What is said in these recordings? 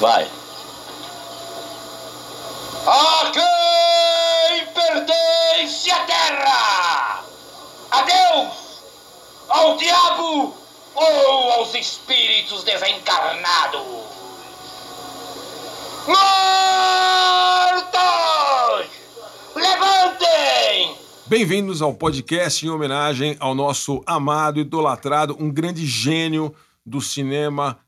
Vai. A quem pertence a terra? A Deus? Ao diabo? Ou aos espíritos desencarnados? Mortos! Levantem! Bem-vindos ao podcast em homenagem ao nosso amado, idolatrado, um grande gênio do cinema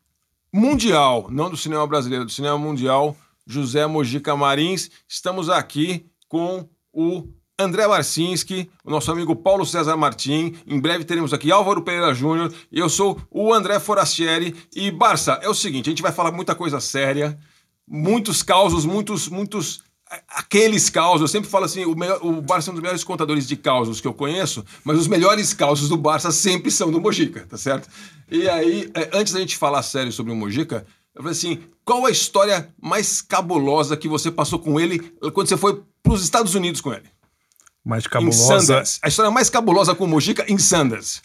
mundial, não do cinema brasileiro, do cinema mundial, José Mojica Marins. Estamos aqui com o André Marcinski, o nosso amigo Paulo César Martim. Em breve teremos aqui Álvaro Pereira Júnior. E eu sou o André Forastieri. E Barça, é o seguinte: a gente vai falar muita coisa séria, muitos causos, muitos, muitos aqueles causos, eu sempre falo assim, o, melhor, o Barça é um dos melhores contadores de causos que eu conheço, mas os melhores causos do Barça sempre são do Mojica, tá certo? E aí, é, antes da gente falar sério sobre o Mojica, eu falei assim, qual a história mais cabulosa que você passou com ele quando você foi para os Estados Unidos com ele? Mais cabulosa... A história mais cabulosa com o Mojica em Sanders.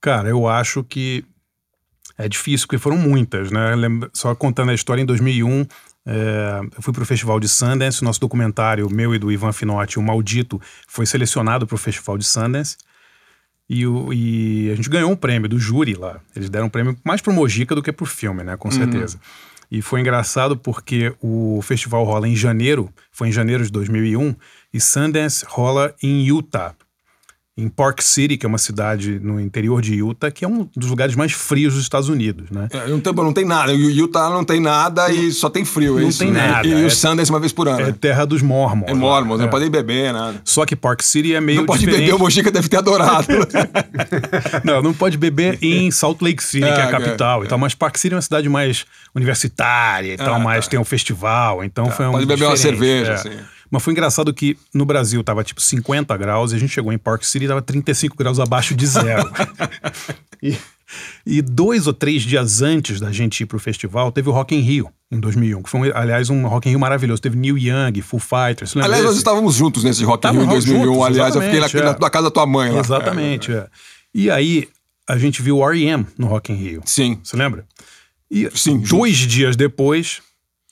Cara, eu acho que é difícil, porque foram muitas, né? Só contando a história, em 2001, é, eu fui para o Festival de Sundance, nosso documentário, meu e do Ivan Finotti, O Maldito, foi selecionado para o Festival de Sundance. E, o, e, a gente ganhou um prêmio do júri lá. Eles deram um prêmio mais pro Mojica do que pro filme, né? Com uhum. certeza. Uhum. E foi engraçado porque o festival rola em janeiro, foi em janeiro de 2001, e Sundance rola em Utah em Park City, que é uma cidade no interior de Utah, que é um dos lugares mais frios dos Estados Unidos, né? É, não, tem, não tem nada. O Utah não tem nada não, e só tem frio, é não isso, tem né? nada. E, e é, o Sundance uma vez por ano. É terra dos mormons. É mormons, né? não pode beber, nada. Só que Park City é meio Não pode diferente. beber, o Mojica deve ter adorado. não, não pode beber em Salt Lake City, que é a é, capital é, e tal, mas Park City é uma cidade mais universitária e tal, ah, mais tá. tem um festival, então tá. foi um Pode beber uma cerveja, assim. Mas foi engraçado que no Brasil tava tipo 50 graus e a gente chegou em Park City e tava 35 graus abaixo de zero. e, e, dois ou três dias antes da gente ir pro festival, teve o Rock in Rio, em 2001, que foi, aliás, um Rock in Rio maravilhoso. Teve Neil Young, Full Fighters. Aliás, nós estávamos juntos nesse Rock in Rio em 2001. Juntos, aliás, eu fiquei na, é. na, casa da tua mãe lá. Exatamente, é. é. E aí, a gente viu o R.E.M. no Rock in Rio. Sim. Você lembra? E Sim, dois dias depois,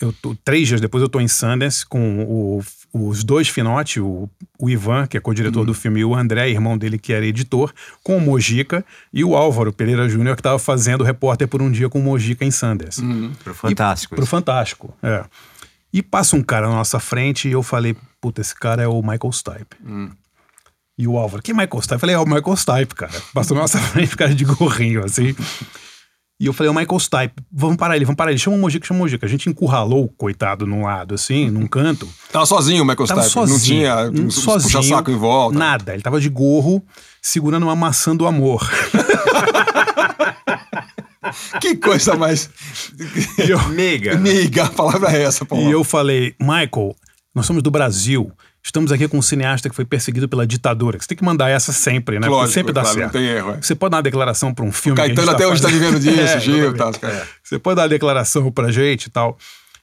eu tô, três dias depois eu tô em Sundance com o os dois Finotti, o, o Ivan, que é co-diretor uhum. do filme, e o André, irmão dele, que era editor, com o Mojica, e o Álvaro Pereira Júnior, que estava fazendo repórter por um dia com o Mojica em Sanders. Uhum. Pro Fantástico. E, pro Fantástico, é. E passa um cara na nossa frente e eu falei, puta, esse cara é o Michael Stipe. Uhum. E o Álvaro, que Michael Stipe? Eu falei, é o Michael Stipe, cara. Passou na nossa frente, cara de gorrinho, assim. E eu falei, o Michael Stipe, vamos parar ele, vamos parar ele. Chama o Mojica, chama o Mojica. A gente encurralou o coitado num lado, assim, num canto. Tava sozinho o Michael tava Stipe. Sozinho, não tinha um, sozinho, puxa saco em volta. Nada. Ele tava de gorro, segurando uma maçã do amor. que coisa mais. Eu. Meiga, a palavra é essa, Paulo. E eu falei, Michael, nós somos do Brasil. Estamos aqui com um cineasta que foi perseguido pela ditadura. Você tem que mandar essa sempre, né? Lógico, sempre dá claro, certo. Não tem erro. É. Você pode dar uma declaração para um filme. O Caetano até tá hoje está vivendo disso, é, Gil, tá, é. Você pode dar uma declaração pra gente e tal.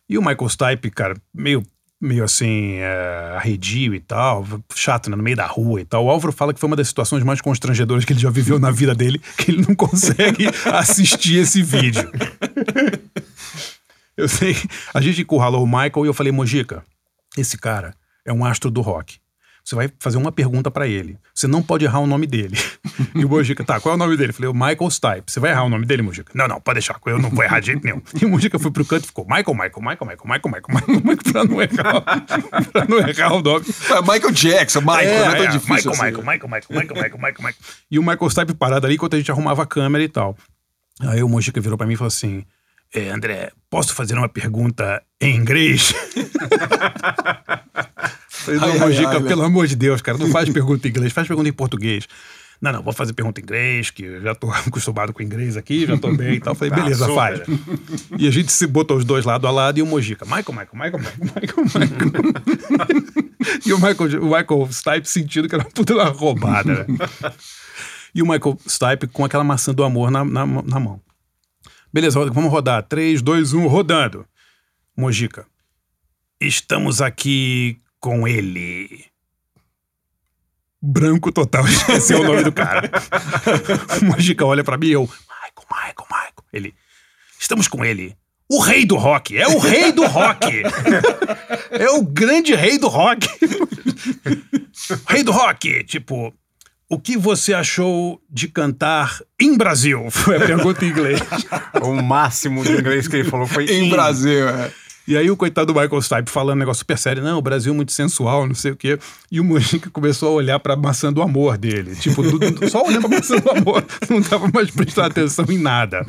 E o Michael Stipe, cara, meio meio assim, é, arredio e tal, chato, né, no meio da rua e tal. O Álvaro fala que foi uma das situações mais constrangedoras que ele já viveu na vida dele, que ele não consegue assistir esse vídeo. Eu sei, a gente encurralou o Michael e eu falei, Mojica, esse cara é um astro do rock. Você vai fazer uma pergunta para ele. Você não pode errar o nome dele. e o Mojica, tá, qual é o nome dele? Eu falei, o Michael Stipe. Você vai errar o nome dele, Mojica? Não, não, pode deixar, eu não vou errar de jeito nenhum. E o Mojica foi pro canto e ficou, Michael, Michael, Michael, Michael, Michael, Michael, Michael, Michael, pra não errar, pra não errar o nome. É Michael Jackson, Michael, é, não é tão é, difícil Michael, assim. Michael, Michael, Michael, Michael, Michael, Michael, Michael. E o Michael Stipe parado ali enquanto a gente arrumava a câmera e tal. Aí o Mojica virou pra mim e falou assim, é, André, posso fazer uma pergunta em inglês? Falei, não, ai, Mojica, ai, pelo ai, amor de Deus, cara, não faz pergunta em inglês, faz pergunta em português. Não, não, vou fazer pergunta em inglês, que eu já tô acostumado com inglês aqui, já tô bem e tal. Falei, beleza, ah, faz. E a gente se botou os dois lado a lado e o Mojica, Michael, Michael, Michael, Michael, Michael, Michael. e o Michael, o Michael Stipe sentindo que era uma puta roubada. Né? E o Michael Stipe com aquela maçã do amor na, na, na mão. Beleza, vamos rodar. 3, 2, 1, rodando. Mojica. Estamos aqui com ele. Branco total, esqueceu o nome do cara. Mojica olha para mim e eu, Michael, Michael, Michael. Ele, estamos com ele, o rei do rock, é o rei do rock. é o grande rei do rock. rei do rock, tipo, o que você achou de cantar em Brasil? Foi a pergunta em inglês. O máximo de inglês que ele falou foi Em Brasil, é. E aí o coitado do Michael Stipe falando um negócio super sério, não, o Brasil é muito sensual, não sei o quê. E o Mujica começou a olhar pra maçã do amor dele. Tipo, só olhando pra maçã do amor. Não tava mais prestando atenção em nada.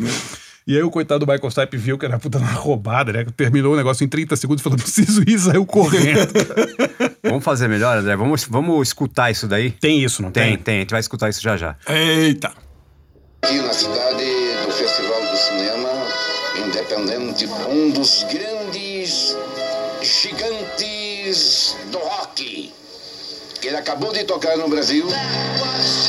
E aí o coitado do Michael Stipe viu que era puta uma roubada, né? Terminou o negócio em 30 segundos e falou, preciso ir, saiu correndo. Vamos fazer melhor, André? Vamos, vamos escutar isso daí? Tem isso, não Tem, tem? tem. A gente vai escutar isso já já. Eita. Aqui na cidade do Festival do Cinema Independente, um dos grandes gigantes do rock. que Ele acabou de tocar no Brasil. Vamos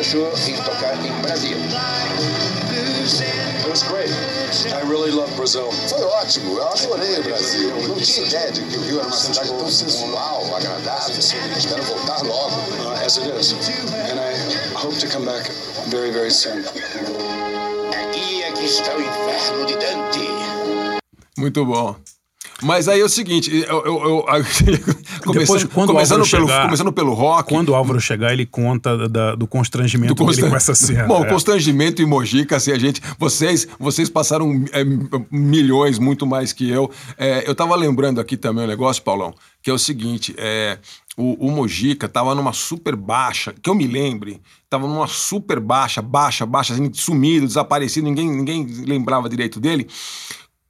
é achou em tocar em Brasília. It was great. I really love Brazil. Foi ótimo, eu adorei o Brasil. Não tinha ideia de que o Rio era uma cidade tão sensual, agradável. Espero voltar logo. Uh, as it is. And I hope to come back very, very soon. Aqui é que está o inferno de Dante. Muito bom. Mas aí é o seguinte, eu, eu- eu- começando, o começando, Álvaro pelo, chegar- começando pelo rock. Quando o Álvaro chegar, ele conta da- do constrangimento dele constan- com essa cena. Bom, É. constrangimento e Mojica, assim, a gente. Vocês, vocês passaram é, milhões, muito mais que eu. É, eu tava lembrando aqui também um negócio, Paulão, que é o seguinte: é, o, o Mojica tava numa super baixa, que eu me lembre, tava numa super baixa, baixa, baixa, assim, sumido, desaparecido, ninguém, ninguém lembrava direito dele.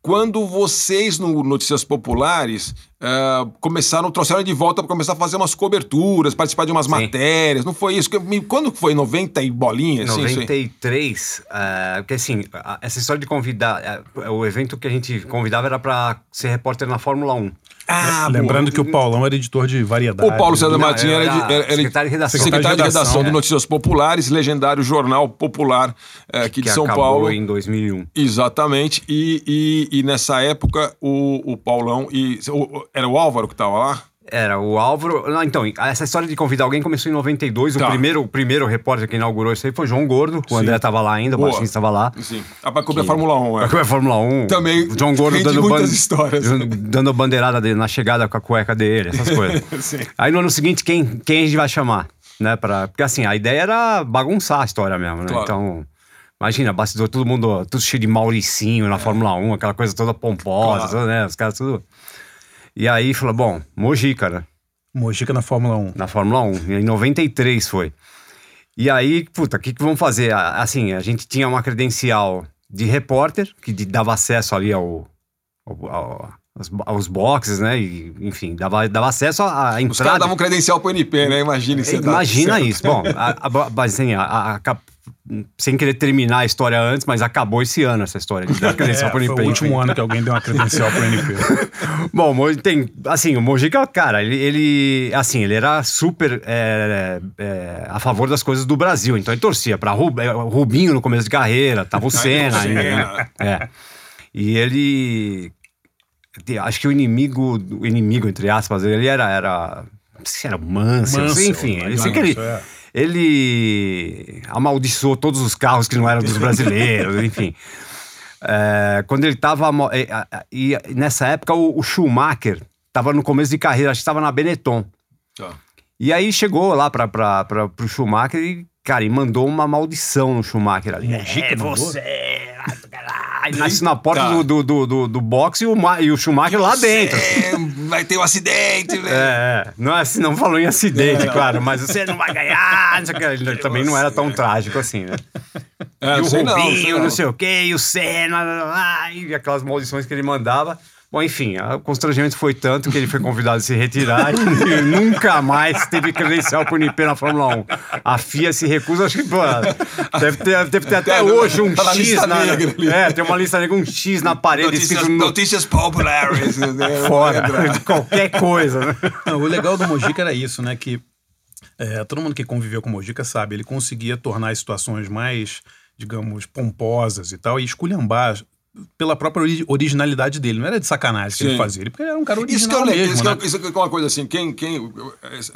Quando vocês no Notícias Populares ah, começaram, trouxeram de volta para começar a fazer umas coberturas, participar de umas matérias, não foi isso? Quando foi? 90 e bolinha? Assim, isso aí? 93, é, porque assim, essa história de convidar, é, o evento que a gente convidava era pra ser repórter na Fórmula 1. Ah, Lembrando boa. que o Paulão era editor de variedade. O Paulo César Não, Martins era, era de- era- era secretário de redação. secretário de redação É. do Notícias Populares, legendário jornal popular eh, aqui que de São acabou Paulo. em 2001. Exatamente. E, e- e nessa época, o, o Paulão. E, o- era o Álvaro que estava lá? Era o Álvaro. Não, então, essa história de convidar alguém começou em 92. Tá. O, primeiro, o primeiro repórter que inaugurou isso aí foi João Gordo. O André estava lá ainda, o. Martins estava lá. Sim. Ah, para cobrir a Fórmula 1. É. Foi a Fórmula 1. Também O João Gordo dando, ban- histórias. dando bandeirada dele na chegada com a cueca dele, essas coisas. Sim. Aí no ano seguinte, quem, quem a gente vai chamar? Né, pra, porque assim, a ideia era bagunçar a história mesmo, né? Claro. Então, imagina, bastidor, todo mundo, tudo cheio de Mauricinho na Fórmula 1, aquela coisa toda pomposa, Claro. né? Os caras tudo. E aí falou, bom, Mojica, né? Mojica na Fórmula 1. na Fórmula 1. Em 93 foi. E aí, puta, o que, que vamos fazer? Assim, a gente tinha uma credencial de repórter, que de- dava acesso ali ao, ao- ao- aos, aos boxes, né? E, enfim, dava, dava acesso à à Os entrada. caras davam credencial pro NP, né? Imagine você Imagina isso. Bom, a, a- mas, assim, a- a- a- sem querer terminar a história antes, mas acabou esse ano essa história de dar credencial É, pro foi NP. o último ano que alguém deu uma credencial pro NP. Bom, tem, assim, o Mojica, cara, ele, ele, assim, ele era super é, é, a favor das coisas do Brasil, então ele torcia pra Ru- é, o Rubinho no começo de carreira, tava o Senna ainda, né? É. E ele, acho que o inimigo, o inimigo, entre aspas, ele era, era, não sei se era Mansell, Mansell, enfim, ele, que Mansell, ele, é. Ele amaldiçoou todos os carros que não eram dos brasileiros, enfim. É, quando ele tava. mo- é, E nessa época o, o Schumacher tava no começo de carreira, acho que tava na Benetton. Tá. E aí chegou lá pra, pro Schumacher e, cara, e mandou uma maldição no Schumacher ali. Mojica é, mandou? você. Nasce na porta Eita. do, do, do, do, do boxe e o, e o Schumacher lá dentro. É, vai ter um acidente, velho. É, é. não, é assim, não falou em acidente, claro, mas você não vai ganhar. Ele também não era tão trágico assim, né? É, e o sei não, Rubinho, sei não, não. sei o quê, e o Senna, e aquelas maldições que ele mandava. Bom, enfim, o constrangimento foi tanto que ele foi convidado a se retirar e nunca mais teve credencial pro NP na Fórmula 1. A FIA se recusa, acho que, pô, deve ter, deve ter até Tá, hoje um tá na X lista na. negra ali. É, tem uma lista negra, um X na parede Notícias, escrito no, notícias populares. né? fora de qualquer coisa, né? Não, o legal do Mojica era isso, né? Que é, todo mundo que conviveu com o Mojica sabe, ele conseguia tornar as situações mais, digamos, pomposas e tal, e esculhambar pela própria ori- originalidade dele. Não era de sacanagem que ele Sim. fazia. Ele era um cara Isso que, original eu, mesmo, isso, que né? eu- isso que é uma coisa assim, quem, quem,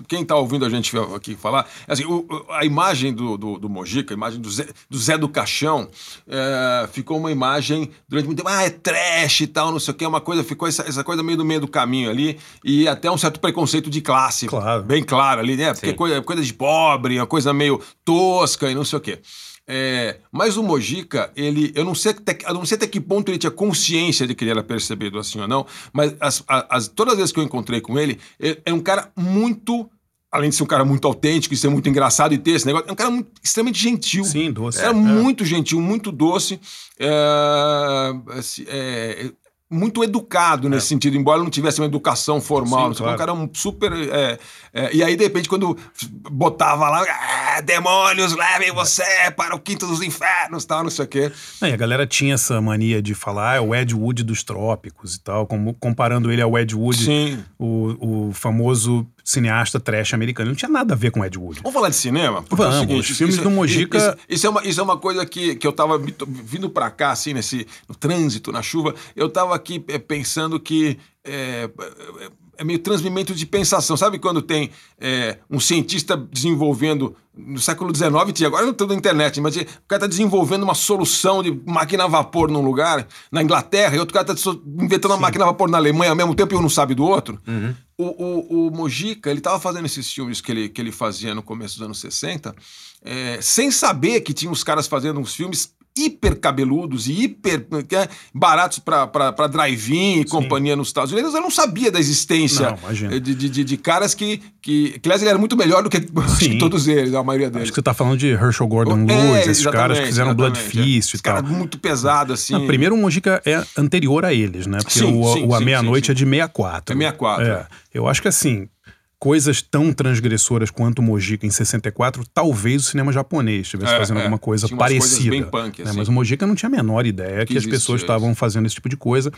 quem tá ouvindo a gente aqui falar, assim, o- a imagem do, do, do Mojica, a imagem do Zé do, Zé do Caixão, é, ficou uma imagem durante muito tempo, ah, é trash e tal, não sei o que, uma coisa, ficou essa, essa coisa meio do meio do caminho ali, e até um certo preconceito de classe, Claro. bem claro ali, né? Porque Sim. coisa, coisa de pobre, uma coisa meio tosca e não sei o quê. É, mas o Mojica, ele, eu não sei até, eu não sei até que ponto ele tinha consciência de que ele era percebido assim ou não, mas as, as- todas as vezes que eu encontrei com ele, ele é um cara muito, além de ser um cara muito autêntico e ser muito engraçado e ter esse negócio, é um cara muito, extremamente gentil. Sim, doce. Era É. muito gentil, muito doce, é, assim, é, muito educado nesse sentido, embora não tivesse uma educação formal. Sim, não sei, um claro. cara um super. é, é, e aí, de repente, quando botava lá, "Ah, demônios, levem você para o quinto dos infernos, tal, não sei o quê. Não, e a galera tinha essa mania de falar ah, é o Ed Wood dos trópicos e tal, como, comparando ele ao Ed Wood, Sim. o, o famoso cineasta trash americano. Não tinha nada a ver com o Ed Wood. Vamos falar de cinema? Porque é Vamos, os filmes do Mojica- Isso, isso é uma, isso é uma coisa que, que eu tava vindo pra cá, assim, nesse, no trânsito, na chuva. Eu tava aqui é, pensando que é, é- meio transmimento de pensação. Sabe quando tem é, um cientista desenvolvendo. No século XIX tinha, agora não tem na internet, mas o cara tá desenvolvendo uma solução de máquina a vapor num lugar, na Inglaterra, e outro cara tá so- inventando uma máquina a vapor na Alemanha ao mesmo tempo e um não sabe do outro. O, o, o Mojica, ele tava fazendo esses filmes que ele, que ele fazia no começo dos anos 60, é, sem saber que tinha os caras fazendo uns filmes hiper cabeludos e hiper é, baratos para drive-in e companhia nos Estados Unidos. Eu não sabia da existência Não, de, de, de- caras que, que, que, aliás, ele era muito melhor do que, que todos eles, a maioria deles. Acho que você tá falando de Herschel Gordon É, Lewis, esses caras que fizeram Blood é. Feast e tal. cara muito pesado, assim. Não, primeiro o Mojica é anterior a eles, né? Porque Sim, o, sim, o A Meia-Noite é de 64. É 64, É. é. Eu acho que assim, coisas tão transgressoras quanto o Mojica em 64, talvez o cinema japonês estivesse É, fazendo é. alguma coisa Tinha parecida. bem punk, né? assim. Mas o Mojica não tinha a menor ideia que, Que as pessoas estavam fazendo esse tipo de coisa.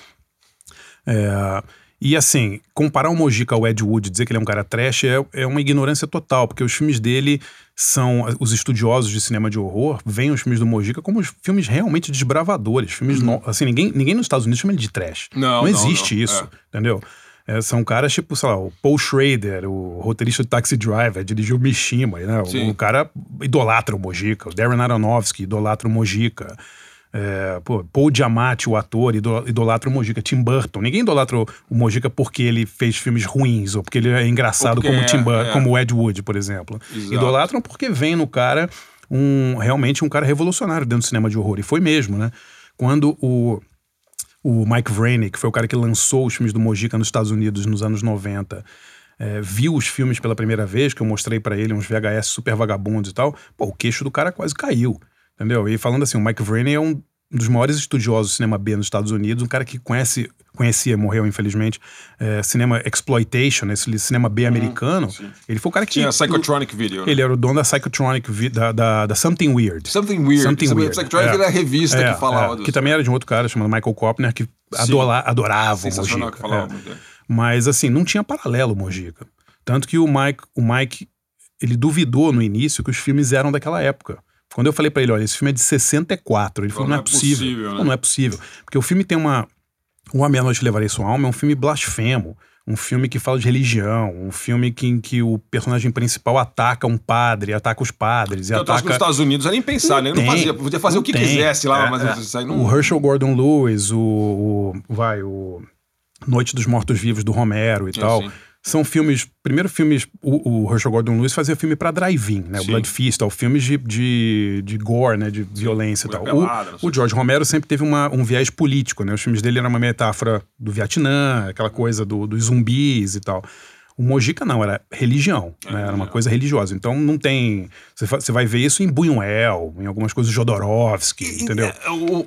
É, e assim, comparar o Mojica ao Ed Wood, dizer que ele é um cara trash, é, é uma ignorância total, porque os filmes dele são. Os estudiosos de cinema de horror veem os filmes do Mojica como os filmes realmente desbravadores. Filmes no- assim, ninguém, ninguém nos Estados Unidos chama ele de trash. Uhum. Não, não, existe não, isso, é. entendeu? É, são caras tipo, sei lá, o Paul Schrader, o roteirista de Taxi Driver, dirigiu Mishima, né? Sim. O, cara idolatra o Mojica, o Darren Aronofsky idolatra o Mojica. É, pô, Paul Giamatti, o ator, ido- idolatra o Mojica. Tim Burton. Ninguém idolatra o, o Mojica porque ele fez filmes ruins ou porque ele é engraçado como, é, Tim Burton, é. como o Ed Wood, por exemplo. Exato. Idolatram porque vem no cara um realmente um cara revolucionário dentro do cinema de horror. E foi mesmo, né? Quando o, o Mike Vrane, que foi o cara que lançou os filmes do Mojica nos Estados Unidos nos anos 90, é, viu os filmes pela primeira vez, que eu mostrei pra ele uns VHS super vagabundos e tal, pô, o queixo do cara quase caiu, entendeu? E falando assim, o Mike Vrane é um dos maiores estudiosos do cinema B nos Estados Unidos, um cara que conhece, conhecia, morreu infelizmente, é, cinema exploitation, esse cinema B americano, ele foi o cara que... Tinha Psychotronic Video, né? Ele era o dono da Psychotronic, da, da, da Something Weird. Something Weird. Something Weird. Psychotronic É. era a revista É, que falava é, Que também era de um outro cara chamado Michael Kopner, que adola- adorava o Mojica. que falava é. Mas assim, não tinha paralelo o Mojica. Tanto que o Mike, o Mike, ele duvidou no início que os filmes eram daquela época. Quando eu falei pra ele, olha, esse filme é de 64, ele falou, não, é possível. possível, né? Não, não é possível. Porque o filme tem uma... O A Meia-Noite Levarei Sua Alma é um filme blasfemo. Um filme que fala de religião, um filme que, em que o personagem principal ataca um padre, ataca os padres, e Eu acho que ataca... nos Estados Unidos era nem pensar, né? Ele não tem, fazia, podia fazer não o que tem. quisesse lá, É, mas é. isso aí não. O Herschel Gordon Lewis, o, o- vai, o Noite dos Mortos Vivos do Romero e tal. sim. São filmes, primeiro filmes, o, o Herschel Gordon Lewis fazia filme pra drive-in, né? O Sim. Blood Feast, tal, filmes de, de, de gore, né? De violência e tal. pelada, O, o George Romero sempre teve uma, um viés político, né? Os filmes dele eram uma metáfora do Vietnã, aquela coisa do- dos zumbis e tal. O Mojica não, era religião, né? Era uma coisa religiosa. Então não tem. Você, vai ver isso em Buñuel, em algumas coisas do Jodorowsky, entendeu? É, O, o,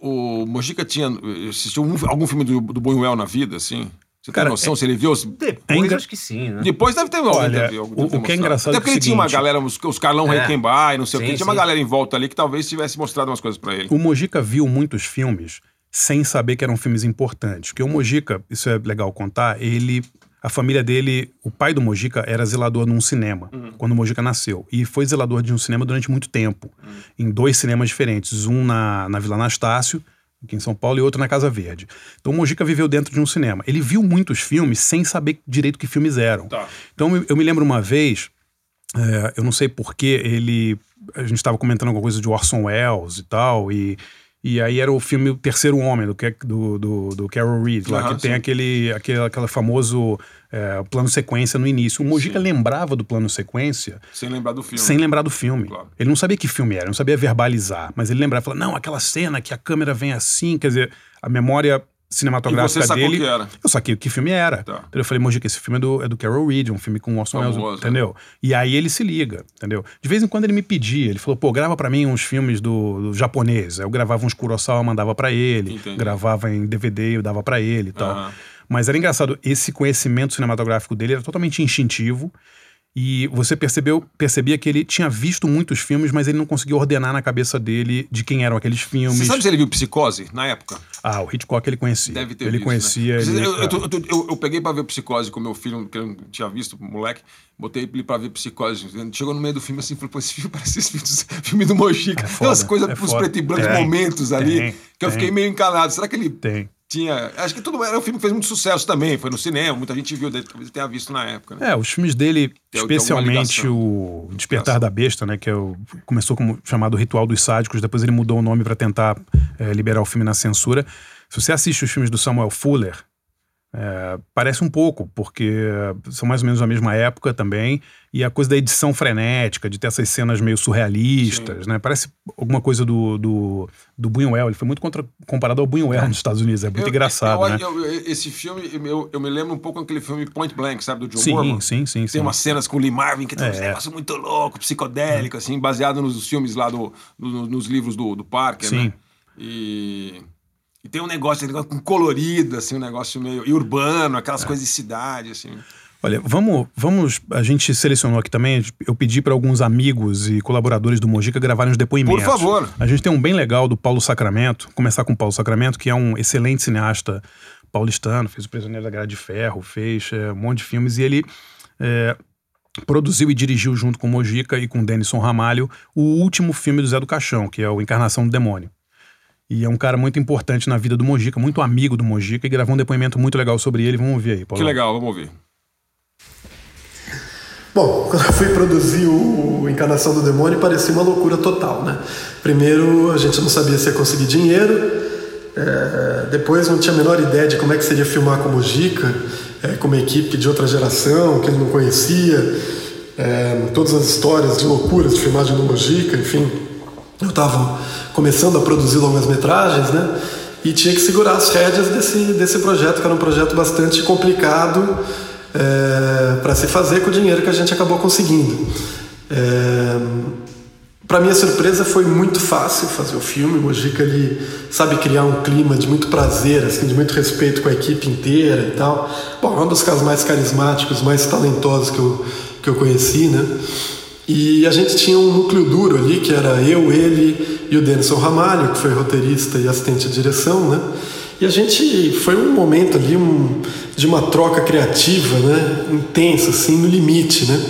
o, o Mojica tinha. Assistiu um- algum filme do, do Buñuel na vida, assim? Você tem Cara, noção se ele viu? Depois É engra- acho que sim, né? Depois deve ter Olha, deve- o- deve ter o que é engraçado Até é porque o ele tinha uma seguinte- galera, os, os Carlão É. Requembai, não sei o Sim, quê. Tinha uma sim. galera em volta ali que talvez tivesse mostrado umas coisas pra ele. O Mojica viu muitos filmes sem saber que eram filmes importantes. Porque o Mojica, isso é legal contar, ele. A família dele, o pai do Mojica era zelador num cinema, quando o Mojica nasceu. E foi zelador de um cinema durante muito tempo, em dois cinemas diferentes. Um na, na Vila Anastácio, aqui em São Paulo, e outro na Casa Verde. Então o Mojica viveu dentro de um cinema. Ele viu muitos filmes sem saber direito que filmes eram. Tá. Então eu- me lembro uma vez, é, eu não sei porquê, ele. A gente estava comentando alguma coisa de Orson Welles e tal, e. E aí era o filme O Terceiro Homem, do, do, do, do Carol Reed, lá que tem sim. aquele, aquele, aquele famoso é, plano sequência no início. O Mojica lembrava do plano sequência Sem lembrar do filme. sem lembrar do filme. Claro. Ele não sabia que filme era, não sabia verbalizar, mas ele lembrava, falava, não, aquela cena que a câmera vem assim, quer dizer, a memória cinematográfica E você sacou dele. que era. Eu saquei que filme era. Tá. Então eu falei, Mojica, esse filme é do, é do Carol Reed, um filme com Orson Welles, Famoso, entendeu? E aí ele se liga, entendeu? De vez em quando ele me pedia, ele falou, pô, grava pra mim uns filmes do, do japonês. Aí eu gravava uns Kurosawa, mandava pra ele, Entendi. gravava em DVD, eu dava pra ele e tal. Aham. Mas era engraçado, esse conhecimento cinematográfico dele era totalmente instintivo. E você percebeu, percebia que ele tinha visto muitos filmes, mas ele não conseguia ordenar na cabeça dele de quem eram aqueles filmes. Você sabe se ele viu Psicose na época? Ah, o Hitchcock ele conhecia. Deve ter Ele visto, conhecia. né? ele- Eu, eu, eu- eu- eu peguei pra ver Psicose com meu filho, que eu não tinha visto, moleque. Botei ele pra ver Psicose. Chegou no meio do filme assim, falou, pô, esse filme parece esse filme, filme do Mojica. É Tem umas coisas, é foda. preto e branco, Tem, momentos ali, tem, que eu tem. fiquei meio encanado. Será que ele Tem. tinha... Acho que tudo era um filme que fez muito sucesso também, foi no cinema, muita gente viu, dele, talvez tenha visto na época, né? É, os filmes dele, Tem- tem especialmente alguma o Despertar da Besta, né, que é o, começou como chamado Ritual dos Sádicos, depois ele mudou o nome para tentar é, liberar o filme na censura. Se você assiste os filmes do Samuel Fuller, é, parece um pouco, porque são mais ou menos a mesma época também, e a coisa da edição frenética, de ter essas cenas meio surrealistas, né? Parece alguma coisa do, do, do Buñuel, ele foi muito contra- comparado ao Buñuel nos Estados Unidos, é muito Eu- engraçado, eu- né? eu- esse filme, eu, eu me lembro um pouco daquele filme Point Blank, sabe, do John Sim, Moorman. sim, sim, Tem sim. umas cenas com o Lee Marvin que tem uns É. negócios muito louco, psicodélico, assim, baseado nos filmes lá do, no- nos livros do, do Parker, Sim. né? E, e tem um negócio, um negócio colorido, assim, um negócio meio e urbano, aquelas É. coisas de cidade, assim. Olha, vamos, vamos. A gente selecionou aqui também. Eu pedi para alguns amigos e colaboradores do Mojica gravarem os depoimentos. Por favor. A gente tem um bem legal do Paulo Sacramento. Começar com o Paulo Sacramento, que é um excelente cineasta paulistano. Fez o Prisioneiro da Grade de Ferro, fez é, um monte de filmes e ele é, produziu e dirigiu junto com o Mojica e com o Denison Ramalho o último filme do Zé do Caixão, que é o Encarnação do Demônio. E é um cara muito importante na vida do Mojica, muito amigo do Mojica, e gravou um depoimento muito legal sobre ele. Vamos ouvir aí, Paulo. Que legal, vamos ouvir. Bom, quando eu fui produzir o Encarnação do Demônio, parecia uma loucura total, né? Primeiro, a gente não sabia se ia conseguir dinheiro, é, depois não tinha a menor ideia de como é que seria filmar com o Mujica, é, com uma equipe de outra geração que ele não conhecia, é, todas as histórias de loucuras de filmagem do Mujica, enfim. Eu estava começando a produzir longas-metragens, né? E tinha que segurar as rédeas desse, desse projeto, que era um projeto bastante complicado para se fazer com o dinheiro que a gente acabou conseguindo. É, para minha surpresa foi muito fácil fazer o filme. O Mojica ele sabe criar um clima de muito prazer, assim, de muito respeito com a equipe inteira e tal. Bom, é um dos caras mais carismáticos, mais talentosos que eu, que eu conheci, né? E a gente tinha um núcleo duro ali, que era eu, ele e o Denison Ramalho, que foi roteirista e assistente de direção, né? E a gente foi um momento ali um, de uma troca criativa, né? Intensa, assim, no limite, né?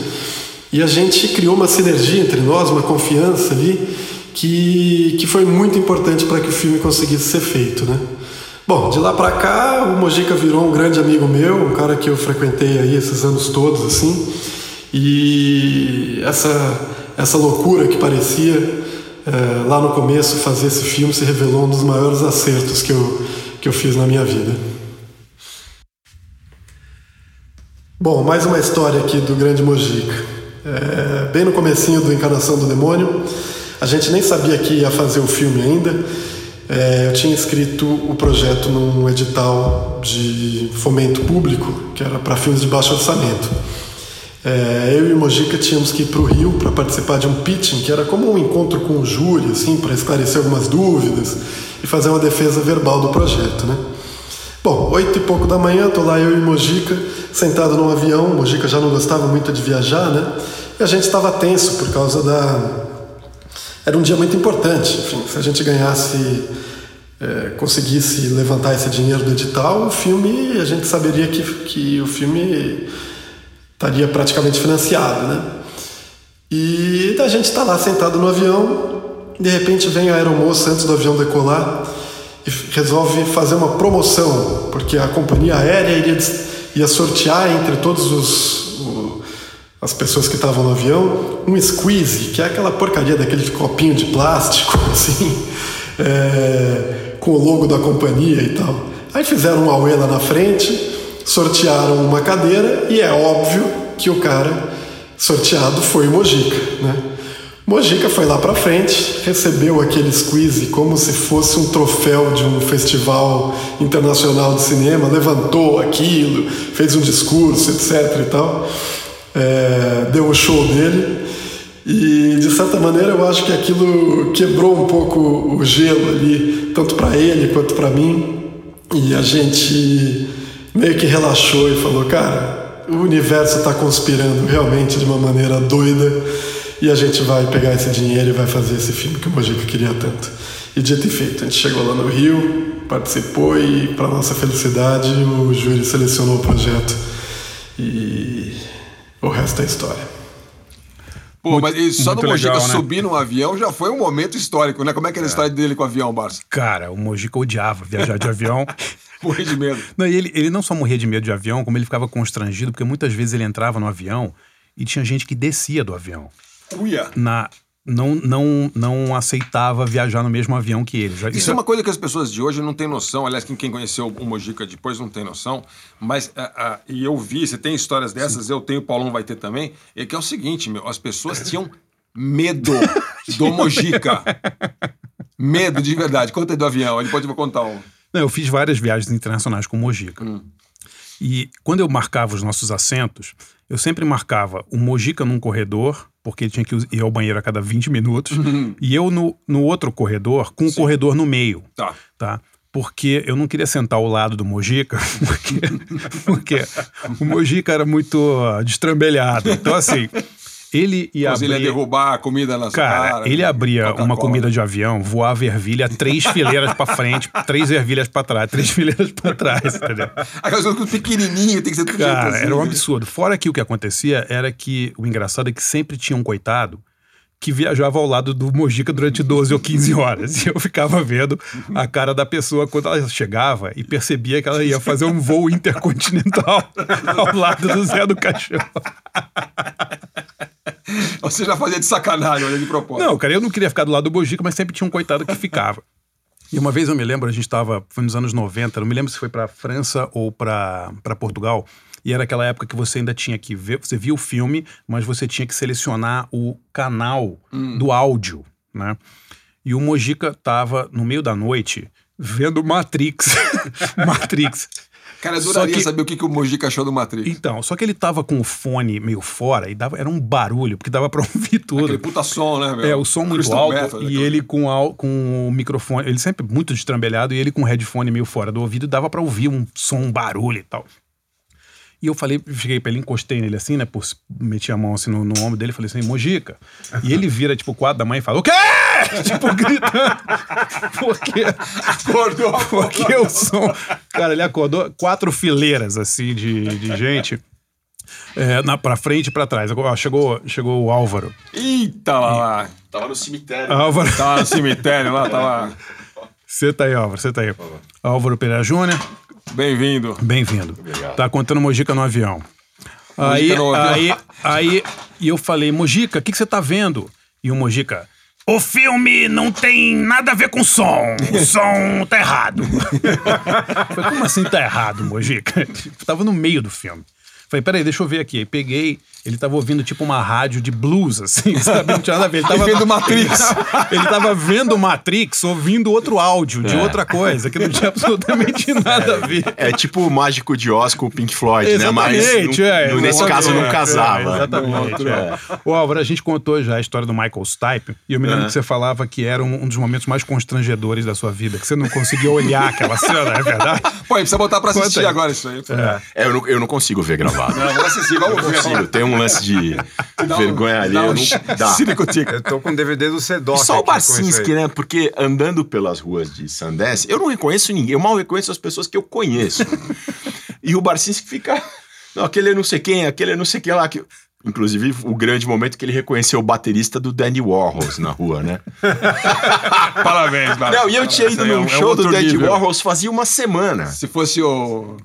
E a gente criou uma sinergia entre nós, uma confiança ali, que, que foi muito importante para que o filme conseguisse ser feito, né? Bom, de lá para cá, o Mojica virou um grande amigo meu, um cara que eu frequentei aí esses anos todos, assim. E essa, essa loucura que parecia é, lá no começo fazer esse filme se revelou um dos maiores acertos que eu, que eu fiz na minha vida. Bom, mais uma história aqui do Grande Mojica. É, bem no comecinho do Encarnação do Demônio, a gente nem sabia que ia fazer o filme ainda. É, eu tinha escrito o projeto num edital de fomento público, que era para filmes de baixo orçamento. É, eu e Mojica tínhamos que ir para o Rio para participar de um pitching, que era como um encontro com o júri, assim, para esclarecer algumas dúvidas e fazer uma defesa verbal do projeto, né? Bom, oito e pouco da manhã, tô lá eu e Mojica sentado num avião. Mojica já não gostava muito de viajar, né? E a gente estava tenso por causa da. Era um dia muito importante. Enfim, se a gente ganhasse, é, conseguisse levantar esse dinheiro do edital, o filme, a gente saberia que, que o filme estaria praticamente financiado, né? E a gente está lá sentado no avião, de repente vem a aeromoça antes do avião decolar e resolve fazer uma promoção, porque a companhia aérea iria, ia sortear entre todos os, as pessoas que estavam no avião um squeeze, que é aquela porcaria daquele copinho de plástico, assim, é, com o logo da companhia e tal. Aí fizeram uma auê lá na frente, sortearam uma cadeira e é óbvio que o cara sorteado foi o Mojica, né? Mojica foi lá para frente, recebeu aquele squeeze como se fosse um troféu de um festival internacional de cinema, levantou aquilo, fez um discurso, etc. e tal, é, deu o show dele e de certa maneira eu acho que aquilo quebrou um pouco o gelo ali, tanto para ele quanto para mim, e a gente meio que relaxou e falou, cara, o universo está conspirando realmente de uma maneira doida e a gente vai pegar esse dinheiro e vai fazer esse filme que o Mojica queria tanto. E dito e feito, a gente chegou lá no Rio, participou e, para nossa felicidade, o júri selecionou o projeto e o resto é história. Pô, Muito- mas e só do muito Mojica legal, né? subir num avião já foi um momento histórico, né? Como é que era a história dele com o avião, Barça? Cara, o Mojica odiava viajar de avião. Morri de medo. Não, e ele, ele não só morria de medo de avião, como ele ficava constrangido, porque muitas vezes ele entrava no avião e tinha gente que descia do avião. Uia. Na, não, não, não aceitava viajar no mesmo avião que ele. Já- Isso é uma coisa que as pessoas de hoje não têm noção. Aliás, quem, conheceu o Mojica depois não tem noção. Mas, ah, ah, e eu vi, você tem histórias dessas, eu tenho, o Paulão vai ter também. É que é o seguinte, meu, as pessoas tinham medo do Mojica. Medo de verdade. Conta aí do avião, ele pode me contar um. Não, eu fiz várias viagens internacionais com o Mojica. E quando eu marcava os nossos assentos, eu sempre marcava o Mojica num corredor, porque ele tinha que ir ao banheiro a cada 20 minutos, e eu no, no outro corredor, com o corredor no meio. Tá. tá? Porque eu não queria sentar ao lado do Mojica, porque, porque o Mojica era muito ah, destrambelhado. Então, assim, ele ia Mas ele ia abrir... derrubar a comida na Cara, cara. ele abria uma comida de avião, voava ervilha, três fileiras pra frente, três ervilhas pra trás, três fileiras pra trás, entendeu? Aquelas coisas pequenininhas, tem que ser tudo Cara, jeito assim, era um né? absurdo. Fora que o que acontecia era que o engraçado é que sempre tinha um coitado que viajava ao lado do Mojica durante 12 ou 15 horas. E eu ficava vendo a cara da pessoa quando ela chegava e percebia que ela ia fazer um voo intercontinental ao lado do Zé do Caixão. Você já fazia de sacanagem, olha de propósito. Não, cara, eu não queria ficar do lado do Mojica, mas sempre tinha um coitado que ficava. E uma vez eu me lembro, a gente estava, foi nos anos 90, não me lembro se foi para França ou para Portugal, e era aquela época que você ainda tinha que ver, você via o filme, mas você tinha que selecionar o canal do áudio, né? E o Mojica tava no meio da noite vendo Matrix. Matrix. Cara, adoraria que- saber o que, que o Mojica achou do Matrix. Então, só que ele tava com o fone meio fora e dava, era um barulho, porque dava pra ouvir tudo. Aquele puta som, né, meu? É, o som muito Crystal alto Method, e ele com, al- com o microfone, ele sempre muito destrambelhado e ele com o headphone meio fora do ouvido, dava pra ouvir um som, um barulho e tal. E eu falei, cheguei pra ele, encostei nele assim, né, por, meti a mão assim no, no ombro dele e falei assim, Mojica. E ele vira, tipo, quatro da manhã e fala, o quê? tipo, gritando. Porque, Acordou, porque o som... Cara, ele acordou quatro fileiras, assim, de, de gente... É, na, pra frente e pra trás. Ó, chegou, chegou o Álvaro. Eita lá, lá. Tava no cemitério. Álvaro. Tava no cemitério lá, tava. Senta aí, Álvaro, senta aí. Álvaro Pereira Júnior, Bem-vindo. bem-vindo. Tá contando Mojica no avião. Aí, no avião. aí, aí, e eu falei, Mojica, o que, que você tá vendo? E o Mojica, o filme não tem nada a ver com som. O som tá errado. Falei, como assim tá errado, Mojica? Tava no meio do filme. Falei, peraí, deixa eu ver aqui. Aí peguei, ele tava ouvindo tipo uma rádio de blues, assim, sabe? Não tinha nada a ver. Ele tava vendo Matrix. Ele tava vendo Matrix, ouvindo outro áudio de outra coisa, que não tinha absolutamente nada a ver. É tipo o Mágico de Oz com o Pink Floyd, né? Mas Exatamente, não- é, não- nesse exatamente, caso não é, casava. é, exatamente. é. Ô, Álvaro, a gente contou já a história do Michael Stipe, e eu me lembro que você falava que era um, um dos momentos mais constrangedores da sua vida, que você não conseguia olhar aquela cena, é verdade? Pô, aí precisa botar pra assistir agora isso aí. É, eu, não, eu não consigo ver gravado. Não, vamos assistir, vamos ver. consigo. Tem um lance de vergonha ali. Um não, dá. Eu tô com o DVD do Sedoc. Só o Barcinski, né? Porque andando pelas ruas de Sundance, eu não reconheço ninguém. Eu mal reconheço as pessoas que eu conheço. e o Barcinski fica... Não, aquele é não sei quem, aquele é não sei quem lá. Que... Inclusive, o grande momento que ele reconheceu o baterista do Danny Warhols na rua, né? Parabéns. Não, e eu tinha ido É um- num é show do Danny. Warhols fazia uma semana. Se fosse o.